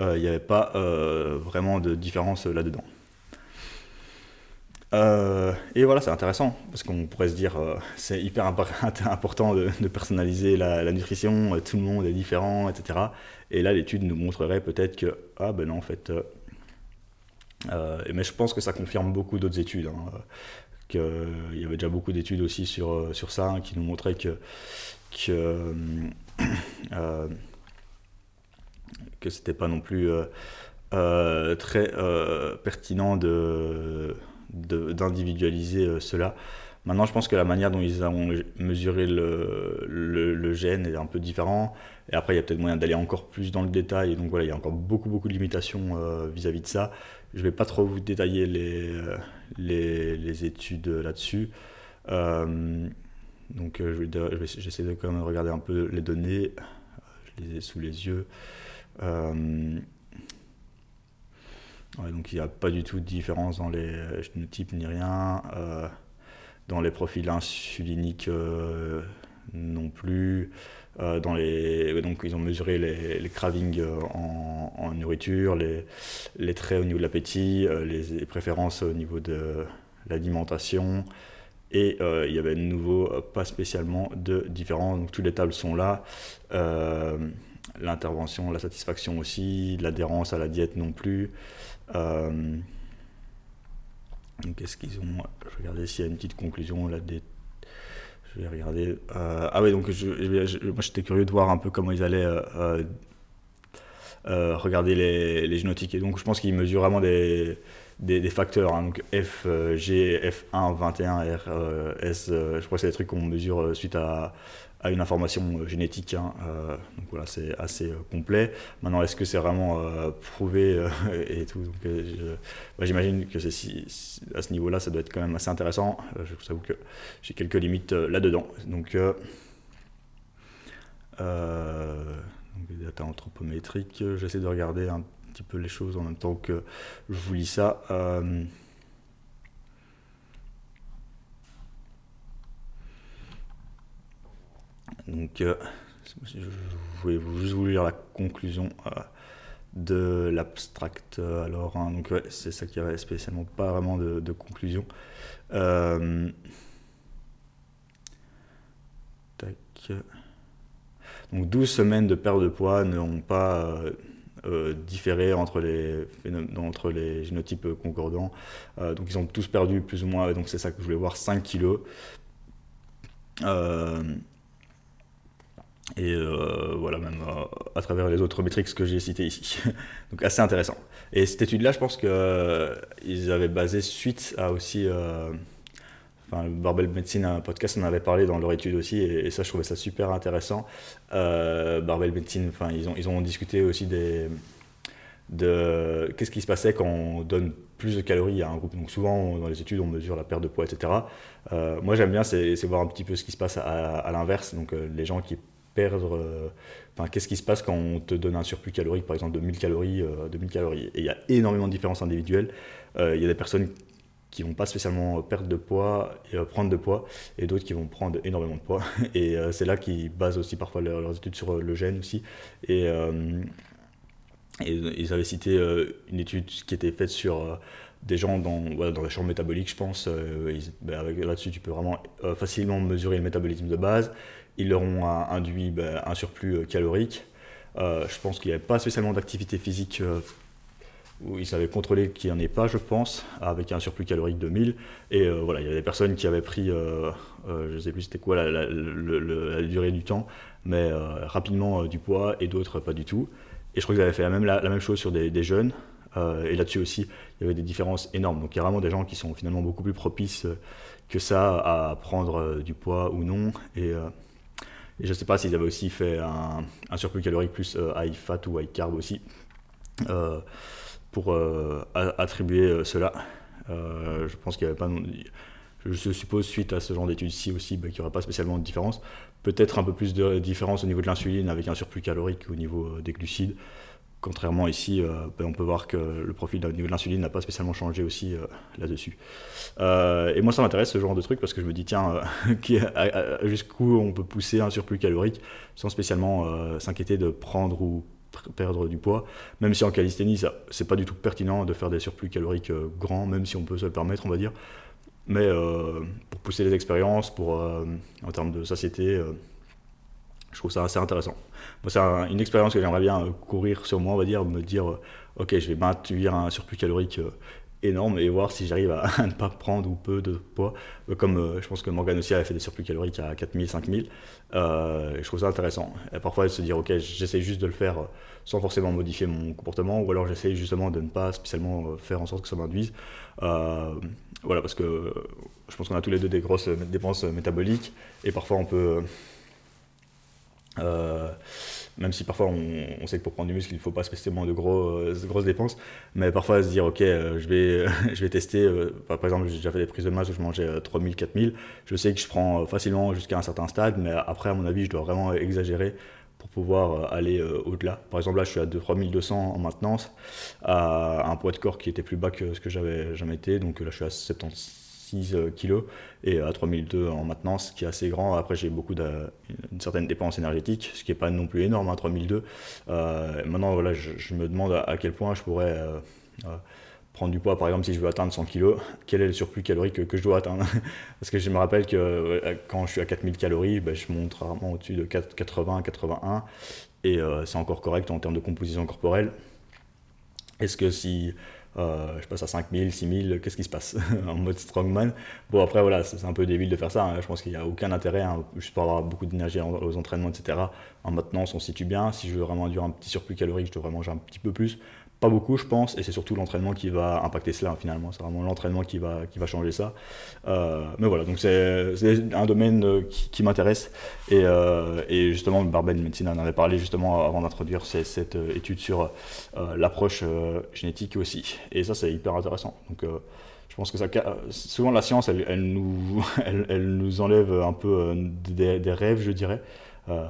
euh, n'y avait pas euh, vraiment de différence là-dedans. et voilà, c'est intéressant, parce qu'on pourrait se dire, c'est hyper important de, personnaliser la, nutrition, tout le monde est différent, etc. Et là, l'étude nous montrerait peut-être que, ah ben non, en fait, mais je pense que ça confirme beaucoup d'autres études. Hein il y avait déjà beaucoup d'études aussi sur, euh, sur ça qui nous montraient que, que, euh, euh que c'était pas non plus euh, très pertinent de, d'individualiser cela. Maintenant, je pense que la manière dont ils ont mesuré le, le, gène est un peu différent. Et après, il y a peut-être moyen d'aller encore plus dans le détail. Et donc voilà, il y a encore beaucoup, beaucoup de limitations vis-à-vis de ça. Je ne vais pas trop vous détailler les, les, les études là-dessus. Euh, donc euh, j'essaie de quand même regarder un peu les données. Je les ai sous les yeux. Euh, donc il n'y a pas du tout de différence dans les génotypes ni rien. dans les profils insuliniques non plus. Dans les, donc ils ont mesuré les, cravings en, en, nourriture, les, les, traits au niveau de l'appétit, les, préférences au niveau de l'alimentation. Et il y avait de nouveau pas spécialement de différence. Donc toutes les tables sont là. L'intervention, la satisfaction aussi, l'adhérence à la diète non plus. Qu'est-ce qu'ils ont? Je s'il y a une petite conclusion là des je vais regarder. Euh, ah oui, donc je, moi j'étais curieux de voir un peu comment ils allaient euh, euh, regarder les, les, génotiques. Et donc je pense qu'ils mesurent vraiment des, des, facteurs. Hein. donc F, G, F1, 21, R, S. je crois que c'est des trucs qu'on mesure suite à, à une information euh, génétique. Hein, euh, donc voilà, c'est assez euh, complet. Maintenant, est-ce que c'est vraiment prouvé et tout? J'imagine que si, à ce niveau-là, ça doit être quand même assez intéressant. je vous avoue que j'ai quelques limites là-dedans. Donc, donc, data anthropométriques, j'essaie de regarder un petit peu les choses en même temps que je vous lis ça. Donc, euh, je voulais juste vous lire la conclusion euh, de l'abstract. Alors, hein, donc c'est ça qui avait spécialement pas vraiment de, conclusion. Euh, donc 12 semaines de perte de poids n'ont pas différé entre les, entre les génotypes concordants. donc ils ont tous perdu plus ou moins, donc c'est ça que je voulais voir, 5 kilos. Et euh, voilà, même euh, à travers les autres métriques que j'ai citées ici. Donc assez intéressant. Et cette étude-là, je pense qu'ils euh, avaient basé suite à aussi... enfin, Barbell Medicine, un podcast, on avait parlé dans leur étude aussi, et, ça, je trouvais ça super intéressant. Barbell Medicine, enfin, ils ont, discuté aussi de qu'est-ce qui se passait quand on donne plus de calories à un groupe. Donc souvent dans les études on mesure la perte de poids, etc. moi j'aime bien c'est voir un petit peu ce qui se passe à, l'inverse. Donc les gens qui perdre. Euh, qu'est-ce qui se passe quand on te donne un surplus calorique, par exemple de 1000 calories, 2000 euh, calories Et il y a énormément de différences individuelles. Euh, il y a des personnes qui vont pas spécialement perdre de poids et prendre de poids, et d'autres qui vont prendre énormément de poids. Et c'est là qu'ils basent aussi parfois leurs, études sur le gène aussi. Et, ils avaient cité une étude qui était faite sur des gens dans, voilà, dans la chambre métabolique, je pense. Ben, là-dessus, tu peux vraiment facilement mesurer le métabolisme de base ils leur ont induit ben, un surplus euh, calorique. Euh, je pense qu'il n'y avait pas spécialement d'activité physique où ils avaient contrôlé qu'il n'y en ait pas, je pense, avec un surplus calorique de 1000. Et voilà, il y avait des personnes qui avaient pris, je ne sais plus c'était quoi la, durée du temps, mais rapidement du poids et d'autres pas du tout. Et je crois qu'ils avaient fait la même, chose sur des, jeunes. et là-dessus aussi, il y avait des différences énormes. Donc il y a vraiment des gens qui sont finalement beaucoup plus propices que ça à prendre du poids ou non. Et je ne sais pas s'ils avaient aussi fait un, surplus calorique plus euh, high fat ou high carb aussi euh, euh, attribuer cela. je pense qu'il n'y avait pas. Je suppose, suite à ce genre d'études-ci aussi, bah, qu'il n'y aura pas spécialement de différence. Peut-être un peu plus de différence au niveau de l'insuline avec un surplus calorique au niveau des glucides. Contrairement ici, euh, ben, on peut voir que le profil au niveau de l'insuline n'a pas spécialement changé aussi euh, là-dessus. Euh, et moi, ça m'intéresse ce genre de truc parce que je me dis, tiens, jusqu'où on peut pousser un surplus calorique sans spécialement s'inquiéter de prendre ou perdre du poids, même si en calisthénie, c'est pas du tout pertinent de faire des surplus caloriques grands, même si on peut se le permettre, on va dire. Mais pour pousser les expériences, pour, en termes de satiété, je trouve ça assez intéressant. C'est une expérience que j'aimerais bien euh, courir sur moi, on va dire, me dire, euh, ok, je vais maintenir un surplus calorique euh, énorme et voir si j'arrive à, ne pas prendre ou peu de poids. Comme je pense que Morgan aussi avait fait des surplus caloriques à 4000, 5000. je trouve ça intéressant. Et parfois, se dire, ok, j'essaie juste de le faire sans forcément modifier mon comportement, ou alors j'essaie justement de ne pas spécialement faire en sorte que ça m'induise. voilà, parce que je pense qu'on a tous les deux des grosses dépenses métaboliques, et parfois on peut euh, même si parfois on, sait que pour prendre du muscle, il ne faut pas spécialement de gros, euh, grosses dépenses, mais parfois se dire, ok, euh, je, vais, je vais tester, par exemple, j'ai déjà fait des prises de masse où je mangeais 3000, 4000, je sais que je prends facilement jusqu'à un certain stade, mais après, à mon avis, je dois vraiment exagérer pour pouvoir aller au-delà. Par exemple, là, je suis à 3200 en maintenance, à un poids de corps qui était plus bas que ce que j'avais jamais été, donc là, je suis à 76 6 euh, kg et à 3002 en maintenance, ce qui est assez grand. Après, j'ai beaucoup d'une certaine dépense énergétique, ce qui n'est pas non plus énorme, à hein, 3002. Euh, maintenant, voilà, je, me demande à, quel point je pourrais euh, prendre du poids, par exemple, si je veux atteindre 100 kg, quel est le surplus calorique que, je dois atteindre? Parce que je me rappelle que quand je suis à 4000 calories, ben, je monte rarement au-dessus de 80, 81, et c'est encore correct en termes de composition corporelle. Est-ce que si euh, je passe à 5000, 6000, qu'est-ce qui se passe en mode strongman? Bon, après, voilà, c'est un peu débile de faire ça. Hein. Je pense qu'il n'y a aucun intérêt, hein, juste pour avoir beaucoup d'énergie aux entraînements, etc. En maintenance, on se situe bien. Si je veux vraiment induire un petit surplus calorique, je devrais manger un petit peu plus. Pas beaucoup, je pense, et c'est surtout l'entraînement qui va impacter cela finalement. C'est vraiment l'entraînement qui va, qui va changer ça. Euh, mais voilà, donc c'est un domaine euh, qui, m'intéresse. Et, euh, et, justement, Barbel Medicine en avait parlé justement avant d'introduire cette étude sur l'approche génétique aussi. Et ça, c'est hyper intéressant. Donc, je pense que souvent la science, elle, nous, elle, nous enlève un peu des rêves, je dirais. Euh,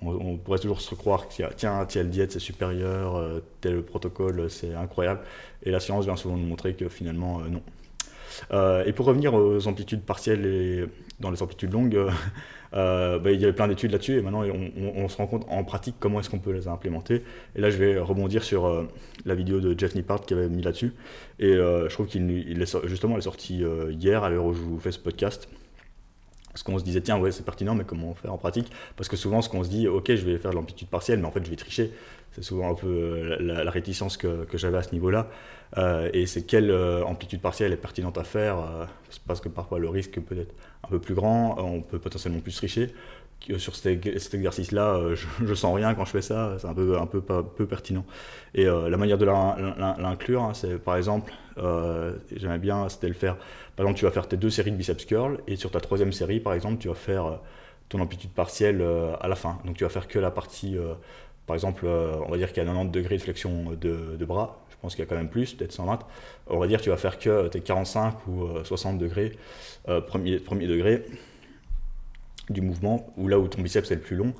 on, pourrait toujours se croire que tiens, telle diète c'est supérieur, euh, tel protocole c'est incroyable. Et la science vient souvent nous montrer que finalement euh, non. et pour revenir aux amplitudes partielles et dans les amplitudes longues, bah, il y avait plein d'études là-dessus et maintenant on, se rend compte en pratique comment est-ce qu'on peut les implémenter. Et là je vais rebondir sur la vidéo de Jeff Nippard qui avait mis là-dessus. Et je trouve qu'il est justement elle sortie hier à l'heure où je vous fais ce podcast. Parce qu'on se disait, tiens, ouais, c'est pertinent, mais comment on fait en pratique? Parce que souvent, ce qu'on se dit, ok, je vais faire de l'amplitude partielle, mais en fait, je vais tricher. C'est souvent un peu euh, la, réticence que, que j'avais à ce niveau-là. Euh, et c'est quelle euh, amplitude partielle est pertinente à faire? Parce que parfois, le risque peut être un peu plus grand, on peut potentiellement plus tricher sur cet, exercice-là, euh, je, sens rien quand je fais ça, c'est un peu, un peu, peu pertinent. Et euh, la manière de l'inclure, hein, c'est par exemple, euh, j'aimais bien, c'était le faire, par exemple, tu vas faire tes deux séries de biceps curl, et sur ta troisième série, par exemple, tu vas faire ton amplitude partielle à la fin. Donc tu vas faire que la partie, par exemple, on va dire qu'il y a 90 degrés de flexion de, bras, je pense qu'il y a quand même plus, peut-être 120. On va dire tu vas faire que tes 45 ou 60 degrés, premier degré du mouvement, ou là où ton biceps est le plus long,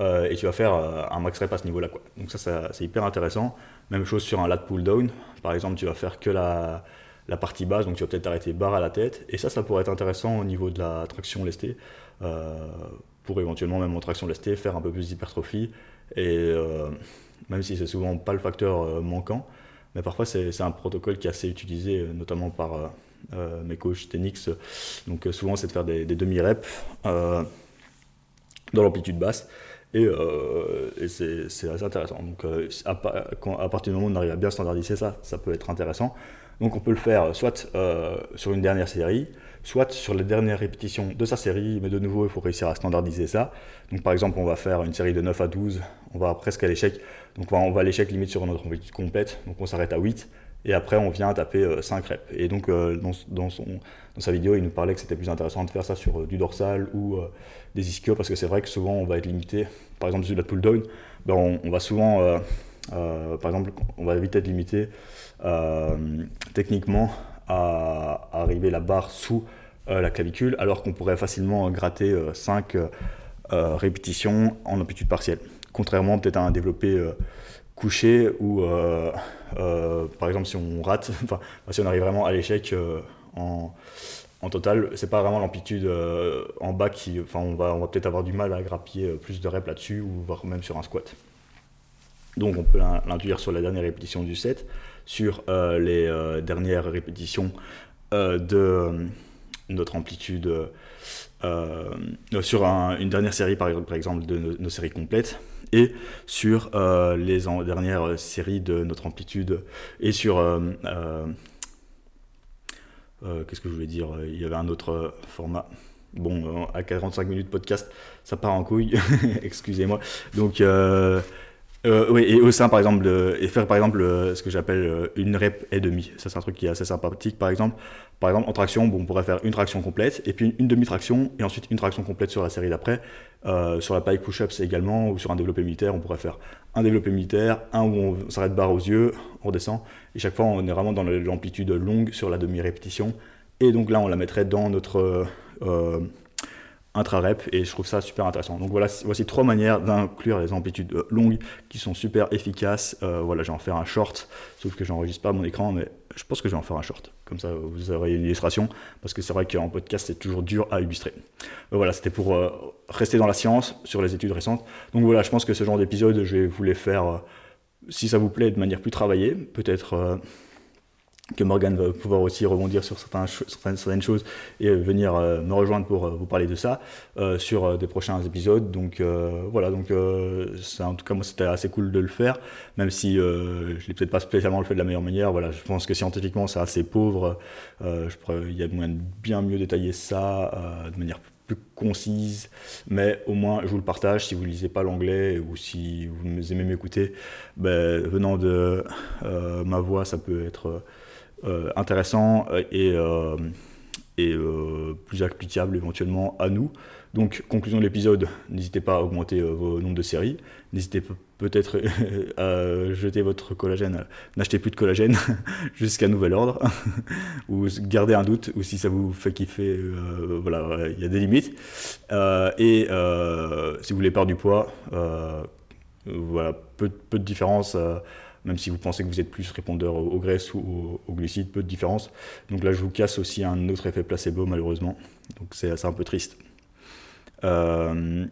euh, et tu vas faire euh, un max rep à ce niveau-là. Donc ça, c'est hyper intéressant. Même chose sur un lat pull down. Par exemple, tu vas faire que la, la partie basse, donc tu vas peut-être arrêter barre à la tête. Et ça, ça pourrait être intéressant au niveau de la traction lestée, euh, pour éventuellement même en traction lestée faire un peu plus d'hypertrophie. Et même si c'est souvent pas le facteur manquant, mais parfois c'est un protocole qui est assez utilisé, notamment par euh, mes coachs Tenix. Donc euh, souvent c'est de faire des, demi-reps euh, dans l'amplitude basse. Et, c'est assez intéressant. Donc, à, à, partir du moment où on arrive à bien standardiser ça, ça peut être intéressant. Donc, on peut le faire soit sur une dernière série, soit sur les dernières répétitions de sa série, mais de nouveau, il faut réussir à standardiser ça. Donc par exemple, on va faire une série de 9 à 12, on va presque à l'échec, donc on va à l'échec limite sur notre amplitude complète, donc on s'arrête à 8, et après on vient taper 5 euh, reps. Et donc euh, dans, son, dans, sa vidéo, il nous parlait que c'était plus intéressant de faire ça sur euh, du dorsal ou des ischios, parce que c'est vrai que souvent on va être limité, par exemple sur la pull down, ben on, va souvent, par exemple, on va vite être limité techniquement à, arriver la barre sous la clavicule, alors qu'on pourrait facilement gratter 5 euh, euh, répétitions en amplitude partielle. Contrairement peut-être à un développé couché où, par exemple, si on rate, enfin, si on arrive vraiment à l'échec en, en, total, c'est pas vraiment l'amplitude en bas qui, enfin, on va, on va peut-être avoir du mal à grappiller plus de reps là-dessus ou voire même sur un squat. Donc on peut l'induire sur la dernière répétition du set, sur les dernières répétitions de notre amplitude euh, sur une dernière série, par, exemple, de nos, séries complètes, et sur euh, les dernières séries de notre amplitude, et sur... Euh, qu'est-ce que je voulais dire Il y avait un autre format. Bon, à 45 minutes podcast, ça part en couille, excusez-moi. Donc, euh, oui, et au sein, par exemple, et faire par exemple ce que j'appelle euh, une rep et demi. Ça, c'est un truc qui est assez sympathique, par exemple. Par exemple, en traction, bon, on pourrait faire une traction complète, et puis une, demi-traction, et ensuite une traction complète sur la série d'après. Euh, sur la pike push-ups également, ou sur un développé militaire, on pourrait faire un développé militaire, un où on s'arrête barre aux yeux, on descend, et chaque fois, on est vraiment dans l'amplitude longue sur la demi-répétition. Et donc là, on la mettrait dans notre intra-rep et je trouve ça super intéressant. Donc voilà, voici trois manières d'inclure les amplitudes euh, longues qui sont super efficaces. Euh, voilà, je vais en faire un short, sauf que j'enregistre pas mon écran, mais je pense que je vais en faire un short. Comme ça, vous aurez une illustration, parce que c'est vrai qu'en podcast, c'est toujours dur à illustrer. Euh, voilà, c'était pour rester dans la science sur les études récentes. Donc voilà, je pense que ce genre d'épisode, je vais vous les faire, si ça vous plaît, de manière plus travaillée, peut-être que Morgan va pouvoir aussi rebondir sur certaines, choses et venir euh, me rejoindre pour euh, vous parler de ça euh, sur des prochains épisodes. Donc voilà, donc en tout cas moi c'était assez cool de le faire, même si je l'ai peut-être pas spécialement le fait de la meilleure manière. Voilà, je pense que scientifiquement c'est assez pauvre. il y a moyen de bien mieux détailler ça de manière plus concise, mais au moins je vous le partage si vous ne lisez pas l'anglais ou si vous aimez m'écouter, ben, venant de ma voix ça peut être euh, intéressant euh, et, euh, plus applicable éventuellement à nous. Donc, conclusion de l'épisode, n'hésitez pas à augmenter vos nombres de séries. N'hésitez peut-être à jeter votre collagène. N'achetez plus de collagène jusqu'à nouvel ordre. ou gardez un doute, ou si ça vous fait kiffer, voilà, il y a des limites. et si vous voulez perdre du poids, voilà, peu, peu, de différence même si vous pensez que vous êtes plus répondeur aux, graisses ou aux, glucides, peu de différence. Donc là, je vous casse aussi un autre effet placebo, malheureusement. Donc c'est un peu triste. Euh,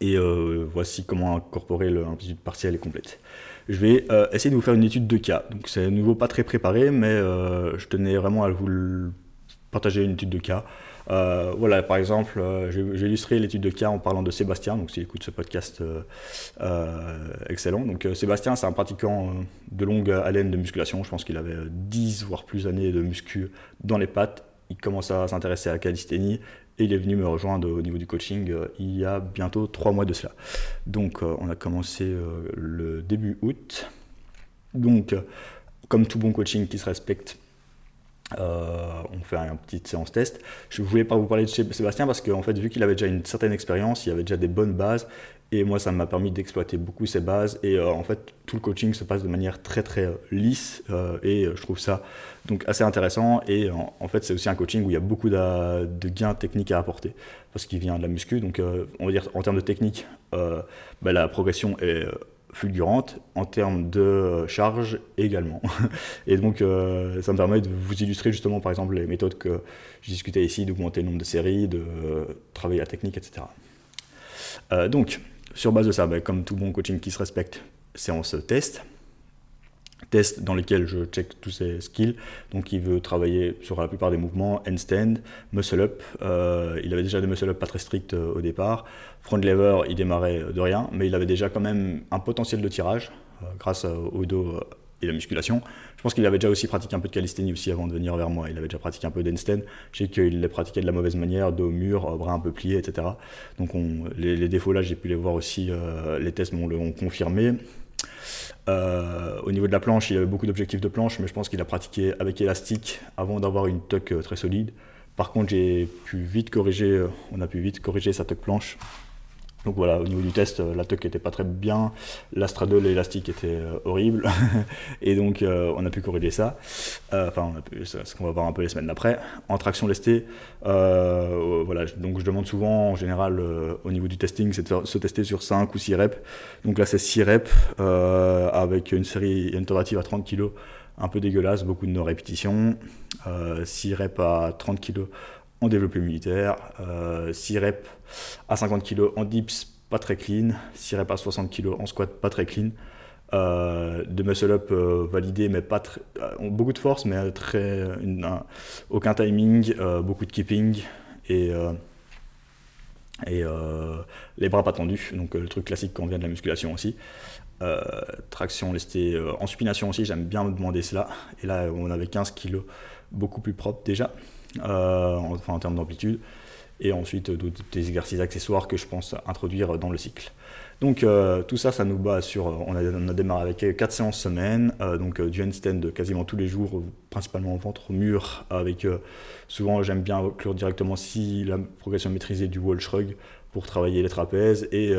et euh, voici comment incorporer l'amplitude partielle et complète. Je vais euh, essayer de vous faire une étude de cas. Donc c'est à nouveau pas très préparé, mais je tenais vraiment à vous partager une étude de cas. Euh, voilà, par exemple, euh, j'ai illustré l'étude de cas en parlant de Sébastien, donc s'il écoute ce podcast, euh, excellent. Donc Sébastien, c'est un pratiquant de longue haleine de musculation, je pense qu'il avait 10 voire plus années de muscu dans les pattes. Il commence à s'intéresser à la calisthénie et il est venu me rejoindre au niveau du coaching il y a bientôt 3 mois de cela. Donc on a commencé le début août. Donc, comme tout bon coaching qui se respecte, euh, on fait une petite séance test. Je voulais pas vous parler de Sébastien parce qu'en fait, vu qu'il avait déjà une certaine expérience, il avait déjà des bonnes bases. Et moi, ça m'a permis d'exploiter beaucoup ces bases. Et euh, en fait, tout le coaching se passe de manière très très euh, lisse. et je trouve ça donc assez intéressant. Et en, fait, c'est aussi un coaching où il y a beaucoup de, gains techniques à apporter parce qu'il vient de la muscu. Donc, on va dire en termes de technique, bah, la progression est fulgurante en termes de charge également. Et donc, euh, ça me permet de vous illustrer justement, par exemple, les méthodes que j'ai discutées ici, d'augmenter le nombre de séries, de travailler la technique, etc. Euh, donc, sur base de ça, ben, comme tout bon coaching qui se respecte, séance test. Tests dans lesquels je check tous ses skills. Donc il veut travailler sur la plupart des mouvements, handstand, muscle up. Euh, il avait déjà des muscle up pas très stricts euh, au départ. Front lever, il démarrait de rien, mais il avait déjà quand même un potentiel de tirage euh, grâce au dos et la musculation. Je pense qu'il avait déjà aussi pratiqué un peu de calisthénie aussi avant de venir vers moi. Il avait déjà pratiqué un peu d'handstand. Je sais qu'il les pratiquait de la mauvaise manière, dos au mur, bras un peu pliés, etc. Donc on, les, défauts là, j'ai pu les voir aussi. les tests m'ont confirmé. Euh, au niveau de la planche, il avait beaucoup d'objectifs de planche, mais je pense qu'il a pratiqué avec élastique avant d'avoir une tuck euh, très solide. Par contre, j'ai pu vite corriger, euh, on a pu vite corriger sa tuck planche donc voilà, au niveau du test, euh, la tuck était pas très bien, la straddle l'élastique était euh, horrible, et donc euh, on a pu corriger ça. enfin, c'est ce qu'on va voir un peu les semaines d'après. En traction lestée, voilà, donc je demande souvent, en général, au niveau du testing, c'est de se tester sur 5 ou 6 reps. Donc là, c'est 6 reps avec une série, une tentative à 30 kg, un peu dégueulasse, beaucoup de répétitions. 6 reps à 30 kg en développé militaire, 6 euh, reps à 50 kg en dips, pas très clean, 6 reps à 60 kg en squat, pas très clean. Euh, de muscle up euh, validé, mais pas très, beaucoup de force, mais très, aucun timing, beaucoup de keeping et, et les bras pas tendus, donc le truc classique quand vient de la musculation aussi. traction lestée en supination aussi, j'aime bien me demander cela. Et là, on avait 15 kg, beaucoup plus propre déjà. Euh, enfin en termes d'amplitude, et ensuite des exercices accessoires que je pense introduire dans le cycle. Donc euh, tout ça, ça nous bat sur, on a, démarré avec 4 séances semaine, euh, donc du handstand quasiment tous les jours, principalement ventre mur, avec souvent j'aime bien inclure directement si la progression maîtrisée du wall shrug pour travailler les trapèzes, et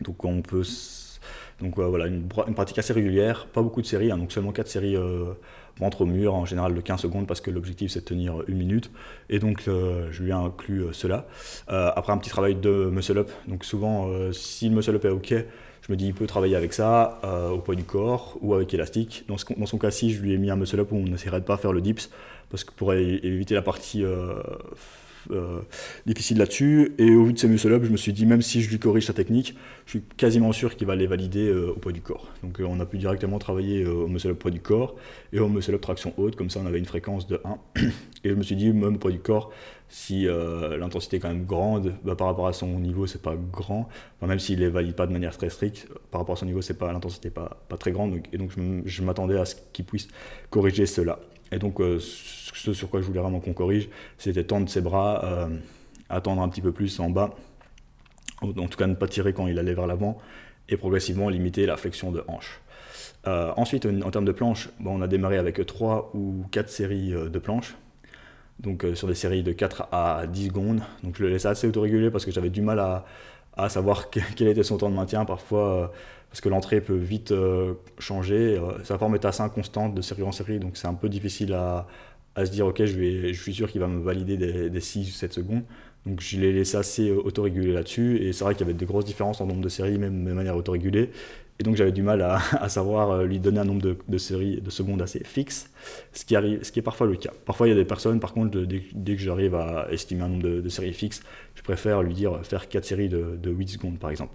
donc on peut... Donc voilà, une, pratique assez régulière, pas beaucoup de séries, hein, donc seulement 4 séries ventre au mur en général de 15 secondes parce que l'objectif c'est de tenir une minute et donc euh, je lui ai inclus euh, cela. Euh, après un petit travail de muscle up, donc souvent si le muscle up est ok, je me dis il peut travailler avec ça au poids du corps ou avec élastique. Dans, son cas-ci, je lui ai mis un muscle up où on n'essaierait de pas faire le dips parce que pour éviter la partie euh, difficile là-dessus. Et au vu de ces muscle-up, je me suis dit, même si je lui corrige sa technique, je suis quasiment sûr qu'il va les valider euh, au poids du corps. Donc euh, on a pu directement travailler au muscle-up poids du corps et au muscle-up traction haute, comme ça on avait une fréquence de 1. Et je me suis dit, même au poids du corps, si l'intensité est quand même grande, bah, par rapport à son niveau, c'est pas grand. même s'il les valide pas de manière très stricte, par rapport à son niveau, c'est pas l'intensité pas, pas très grande. et donc je m'attendais à ce qu'il puisse corriger cela. Et donc, euh, ce sur quoi je voulais vraiment qu'on corrige, c'était tendre ses bras, euh, attendre un petit peu plus en bas, en tout cas ne pas tirer quand il allait vers l'avant, et progressivement limiter la flexion de hanche. Euh, ensuite, en, termes de planches, on a démarré avec 3 ou 4 séries de planches, donc sur des séries de 4 à 10 secondes. Donc je le laissais assez autorégulé parce que j'avais du mal à, à savoir quel était son temps de maintien. Parfois, parce que l'entrée peut vite euh, changer. Euh, sa forme est assez inconstante de série en série, donc c'est un peu difficile à, se dire ok, je, suis sûr qu'il va me valider des, des 6 ou 7 secondes. Donc je l'ai laissé assez euh, autorégulé là-dessus, et c'est vrai qu'il y avait des grosses différences en nombre de séries, même de manière autorégulée. Et donc j'avais du mal à, savoir lui donner un nombre de, séries de secondes assez fixe, ce qui, arrive, ce qui est parfois le cas. Parfois il y a des personnes, par contre, dès, que j'arrive à estimer un nombre de, séries fixes, je préfère lui dire faire 4 séries de, de 8 secondes par exemple.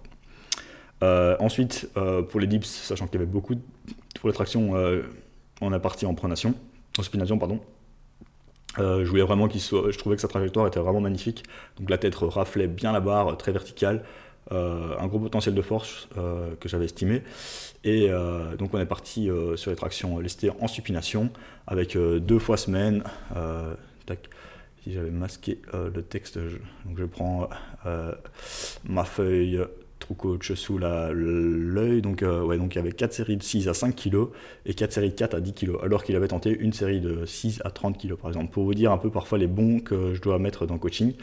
Euh, ensuite, euh, pour les dips, sachant qu'il y avait beaucoup de... Pour les tractions, euh, on a parti en pronation, en spination, pardon. je vraiment qu'il soit... Je trouvais que sa trajectoire était vraiment magnifique. Donc la tête raflait bien la barre, très verticale. un gros potentiel de force que j'avais estimé. Et donc on est parti sur les tractions lestées en supination avec deux fois semaine. tac si j'avais masqué le texte, donc je prends ma feuille Coach sous l'œil. Donc, euh, donc il y avait 4 séries de 6 à 5 kg et 4 séries de 4 à 10 kg, alors qu'il avait tenté une série de 6 à 30 kg par exemple, pour vous dire un peu parfois les bons que je dois mettre dans coaching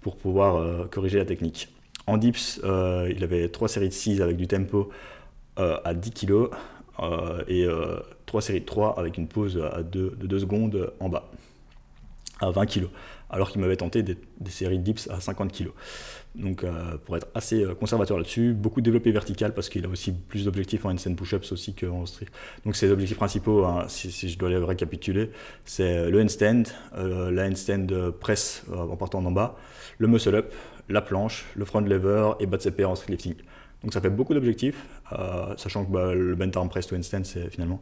pour pouvoir euh, corriger la technique. En dips, euh, il avait 3 séries de 6 avec du tempo à 10 kg et 3 séries de 3 avec une pause à 2, de 2 secondes en bas, à 20 kg, alors qu'il m'avait tenté des, des, séries de dips à 50 kg. Donc euh, pour être assez euh, conservateur là-dessus, beaucoup développé vertical parce qu'il a aussi plus d'objectifs en handstand push-ups aussi qu'en strict. Donc ses objectifs principaux, hein, si, je dois les récapituler, c'est le handstand, euh, la handstand press en partant d'en bas, le muscle up, la planche, le front lever et bas de CP en lifting. Donc ça fait beaucoup d'objectifs, sachant que bah, le bent press to handstand, c'est finalement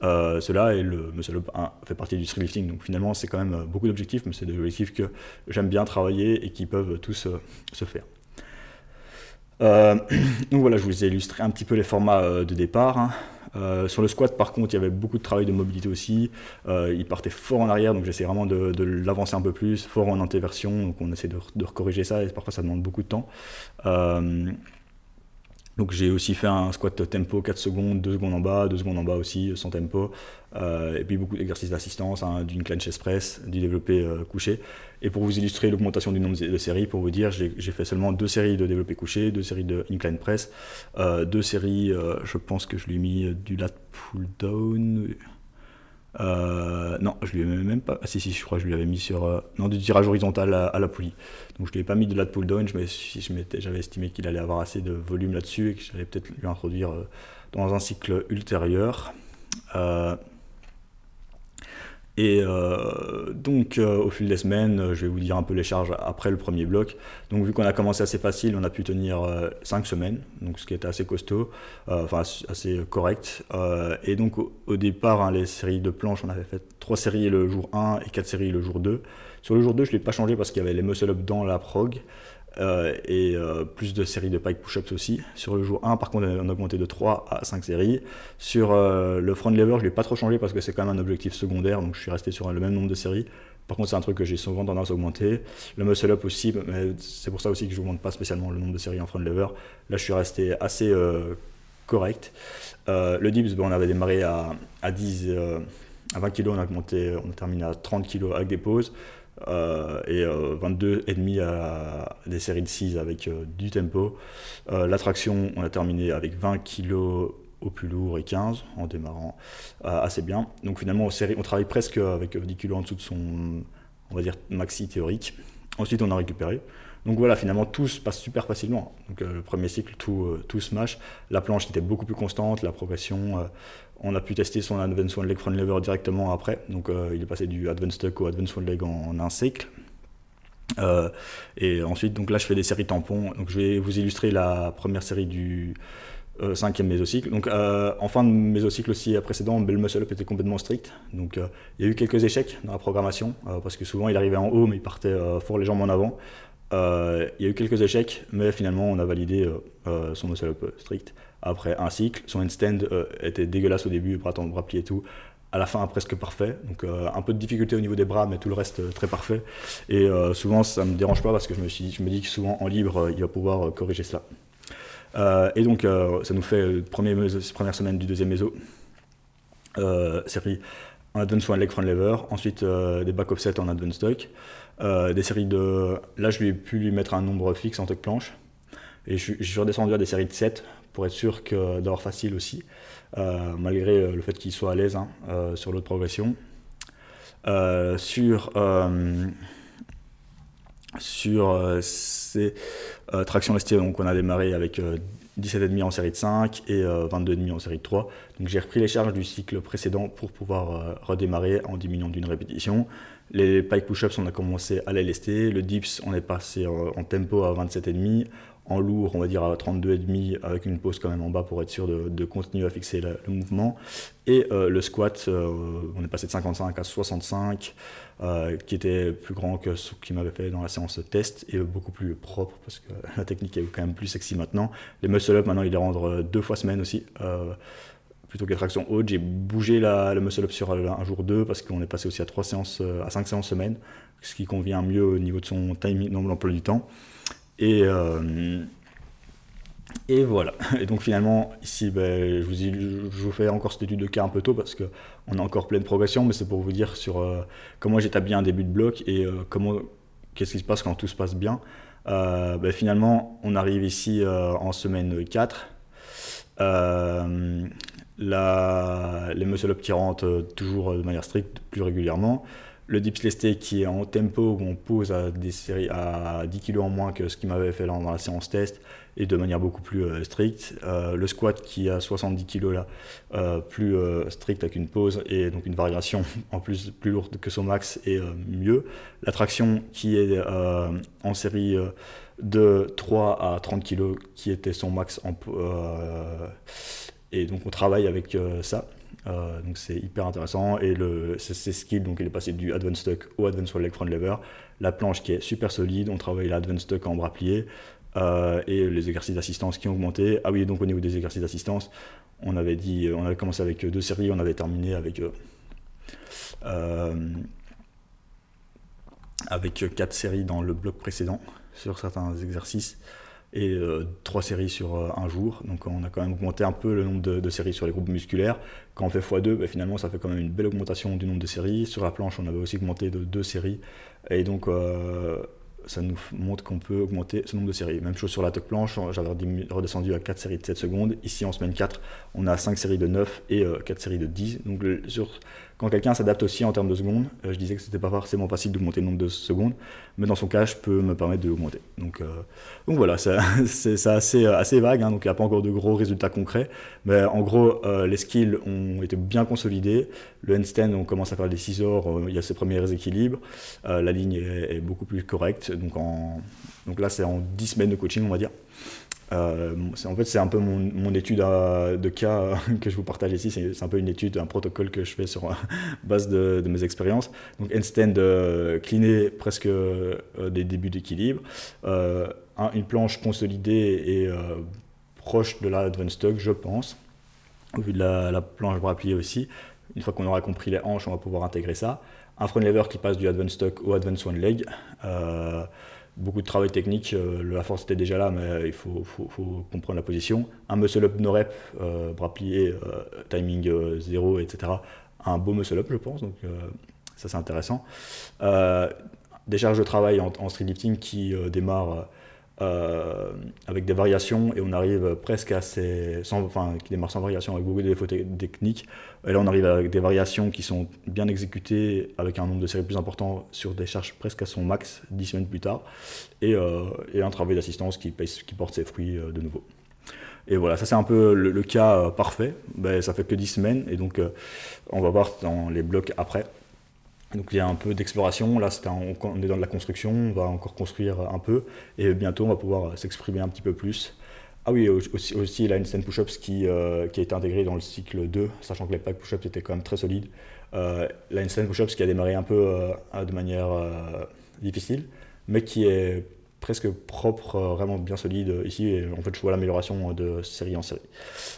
cela, et le muscle up 1 fait partie du street lifting. Donc finalement, c'est quand même beaucoup d'objectifs, mais c'est des objectifs que j'aime bien travailler et qui peuvent tous se faire. donc voilà, je vous ai illustré un petit peu les formats de départ. Hein. Euh, sur le squat, par contre, il y avait beaucoup de travail de mobilité aussi. Euh, il partait fort en arrière, donc j'essaie vraiment de, l'avancer un peu plus, fort en antéversion, donc on essaie de, de, corriger ça, et parfois ça demande beaucoup de temps. Euh, donc j'ai aussi fait un squat tempo 4 secondes, 2 secondes en bas, 2 secondes en bas aussi, sans tempo. Euh, et puis beaucoup d'exercices d'assistance, hein, d'une clench chest press, du développé euh, couché. Et pour vous illustrer l'augmentation du nombre de séries, pour vous dire, j'ai fait seulement deux séries de développé couché, deux séries de incline press, euh, deux séries, je pense que je lui ai mis du lat pull down. Euh, non, je lui ai même pas. Ah, si, si, je crois que je lui avais mis sur. Euh, non, du tirage horizontal à, la poulie. Donc je lui ai pas mis de lat pull down. J'avais estimé qu'il allait avoir assez de volume là-dessus et que j'allais peut-être lui introduire euh, dans un cycle ultérieur. Et euh, donc, euh, au fil des semaines, euh, je vais vous dire un peu les charges après le premier bloc. Donc, vu qu'on a commencé assez facile, on a pu tenir 5 semaines, donc ce qui était assez costaud, enfin assez correct. et donc, au, départ, hein, les séries de planches, on avait fait 3 séries le jour 1 et 4 séries le jour 2. Sur le jour 2, je ne l'ai pas changé parce qu'il y avait les muscle-up dans la prog. Euh, et euh, plus de séries de pike push-ups aussi. Sur le jour 1, par contre, on a augmenté de 3 à 5 séries. Sur euh, le front lever, je ne l'ai pas trop changé parce que c'est quand même un objectif secondaire, donc je suis resté sur le même nombre de séries. Par contre, c'est un truc que j'ai souvent tendance à augmenter. Le muscle up aussi, mais c'est pour ça aussi que je n'augmente pas spécialement le nombre de séries en front lever. Là, je suis resté assez correct. le dips, on avait démarré à, à 10, à 20 kg, on a augmenté, on a terminé à 30 kg avec des pauses. Euh, et 22,5 euh, à des séries de 6 avec euh, du tempo. L'attraction, on a terminé avec 20 kg au plus lourd et 15 en démarrant assez bien. Donc finalement, on travaille presque avec 10 kg en dessous de son, on va dire, maxi théorique. Ensuite, on a récupéré. Donc voilà, finalement, tout se passe super facilement. Donc le premier cycle, tout, tout smash. La planche était beaucoup plus constante, la progression, on a pu tester son Advanced One Leg Front Lever directement après. Donc euh, il est passé du Advanced Tuck au Advanced One Leg en, un cycle. Euh, et ensuite, donc là, je fais des séries tampons. Donc je vais vous illustrer la première série du euh, cinquième mésocycle. Donc en fin de mésocycle aussi précédent, le muscle up était complètement strict. Donc il y a eu quelques échecs dans la programmation parce que souvent il arrivait en haut, mais il partait fort les jambes en avant. Il y a eu quelques échecs, mais finalement on a validé son muscle up strict après un cycle. Son handstand euh, était dégueulasse au début, bras tendus, bras pliés et tout. À la fin, presque parfait. Donc, euh, un peu de difficulté au niveau des bras, mais tout le reste euh, très parfait. Et souvent, ça me dérange pas parce que je me, dis que souvent, en libre, il va pouvoir corriger cela. et donc, ça nous fait la première semaine du deuxième méso. série en advance one leg front lever, ensuite des back offset en advance stock, des séries de. Là, je lui ai pu lui mettre un nombre fixe en tuck planche. Et je, je suis redescendu à des séries de 7 pour être sûr d'avoir facile aussi, euh, malgré euh, le fait qu'il soit à l'aise hein, euh, sur l'autre progression. sur sur ces tractions lestées, donc on a démarré avec 17,5 en série de 5 et 22,5 en série de 3. Donc j'ai repris les charges du cycle précédent pour pouvoir redémarrer en diminuant d'une répétition. Les pike push-ups, on a commencé à lester. Le dips, on est passé en tempo à 27,5 en lourd, on va dire à 32,5 avec une pause quand même en bas pour être sûr de, continuer à fixer le mouvement. Et euh, le squat, euh, on est passé de 55 à 65, euh, qui était plus grand que ce qu'il m'avait fait dans la séance test et beaucoup plus propre parce que la technique est quand même plus sexy maintenant. Les muscle-up, maintenant, il les rendre deux fois semaine aussi. Plutôt que les hautes, j'ai bougé la, le muscle-up sur un jour 2 parce qu'on est passé aussi à, 3 séances, à 5 séances semaine, ce qui convient mieux au niveau de son timing, dans l'emploi du temps. Et, euh, et voilà. Et donc finalement, ici, ben, je, vous, je, vous, fais encore cette étude de cas un peu tôt parce qu'on a encore plein de progression, mais c'est pour vous dire sur euh, comment j'établis un début de bloc et euh, comment, qu'est-ce qui se passe quand tout se passe bien. Ben, finalement, on arrive ici en semaine 4. Les muscle-up qui rentrent toujours de manière stricte plus régulièrement. le dips lesté qui est en tempo où on pose à des séries à 10 kg en moins que ce qu'il m'avait fait dans la séance test et de manière beaucoup plus euh, stricte. Euh, le squat qui a 70 kg là, euh, plus strict avec une pause et donc une variation en plus plus lourde que son max et mieux. La traction qui est en série de 3 à 30 kg qui était son max en, et donc on travaille avec ça. Euh, donc c'est hyper intéressant et le, ses skills, donc il est passé du advanced tuck au advanced leg front lever. La planche qui est super solide, on travaille l'advanced tuck en bras pliés euh, et les exercices d'assistance qui ont augmenté. Ah oui, donc au niveau des exercices d'assistance, on avait dit, on avait commencé avec deux séries, on avait terminé avec euh, avec quatre séries dans le bloc précédent sur certains exercices et euh, trois séries sur euh, un jour. Donc on a quand même augmenté un peu le nombre de, séries sur les groupes musculaires. Quand on fait x2, bah, finalement ça fait quand même une belle augmentation du nombre de séries. Sur la planche, on avait aussi augmenté de deux séries. Et donc euh, ça nous montre qu'on peut augmenter ce nombre de séries. Même chose sur la tuck planche, j'avais redescendu à 4 séries de 7 secondes. Ici en semaine 4, on a 5 séries de 9 et 4 séries de 10. Donc sur quand quelqu'un s'adapte aussi en termes de secondes, euh, je disais que c'était pas forcément facile d'augmenter le nombre de secondes, mais dans son cas, je peux me permettre de l'augmenter. Donc, euh, donc voilà, c'est assez, assez vague, hein, donc il n'y a pas encore de gros résultats concrets, mais en gros, euh, les skills ont été bien consolidés. Le handstand, on commence à faire des scissors, il y a ses premiers équilibres, la ligne est, est, beaucoup plus correcte, donc, en, donc là, c'est en 10 semaines de coaching, on va dire. Euh, en fait, c'est un peu mon, étude de cas euh, que je vous partage ici. C'est un peu une étude, un protocole que je fais sur base de, mes expériences. Donc, handstand euh, cliné presque des débuts d'équilibre. une planche consolidée et proche de la advanced tuck, je pense. Au vu de la, planche bras plié aussi. Une fois qu'on aura compris les hanches, on va pouvoir intégrer ça. Un front lever qui passe du advanced tuck au advanced one leg beaucoup de travail technique. Euh, la force était déjà là, mais il faut, comprendre la position. Un muscle up no rep, euh, bras pliés, euh, timing 0, etc. Un beau muscle up, je pense. Donc ça, c'est intéressant. des charges de travail en, en street lifting qui démarrent euh, avec des variations et on arrive presque à ces. Sans, enfin, qui démarre sans variation avec beaucoup de défauts techniques. Et là, on arrive avec des variations qui sont bien exécutées avec un nombre de séries plus important sur des charges presque à son max 10 semaines plus tard et, euh, et un travail d'assistance qui, qui porte ses fruits euh, de nouveau. Et voilà, ça c'est un peu le, cas parfait. Ben, ça fait que 10 semaines et donc on va voir dans les blocs après donc il y a un peu d'exploration, là on est dans de la construction, on va encore construire un peu, et bientôt on va pouvoir s'exprimer un petit peu plus. Ah oui, aussi, aussi handstand push-ups qui, euh, qui a été intégrée dans le cycle 2, sachant que les pack push-ups étaient quand même très solides. Euh, push-ups qui a démarré un peu euh, de manière euh, difficile, mais qui est presque propre, euh, vraiment bien solide ici. Et en fait, je vois l'amélioration de série en série.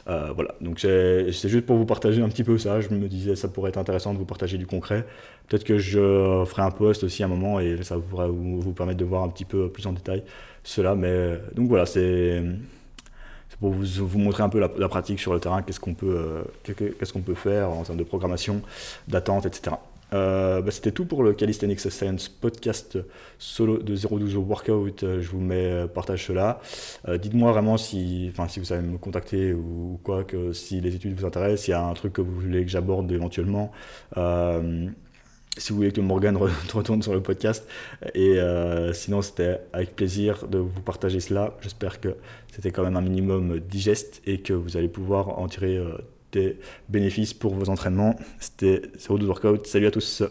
Euh, voilà, donc c'est juste pour vous partager un petit peu ça. Je me disais, ça pourrait être intéressant de vous partager du concret. Peut-être que je ferai un post aussi à un moment et ça pourrait vous, vous permettre de voir un petit peu plus en détail cela. Mais donc voilà, c'est pour vous, montrer un peu la, pratique sur le terrain, qu'est-ce qu'on peut, euh, qu'est-ce qu'on peut faire en termes de programmation, d'attente, etc. Euh, bah, c'était tout pour le Calisthenics Science podcast solo de 012 au workout. Euh, je vous mets, euh, partage cela. Dites-moi vraiment si, si vous savez me contacter ou, quoi, que si les études vous intéressent, s'il y a un truc que vous voulez que j'aborde éventuellement. si vous voulez que Morgan retourne sur le podcast. Et sinon, c'était avec plaisir de vous partager cela. J'espère que c'était quand même un minimum digeste et que vous allez pouvoir en tirer des bénéfices pour vos entraînements. C'était 02 Workout. Salut à tous.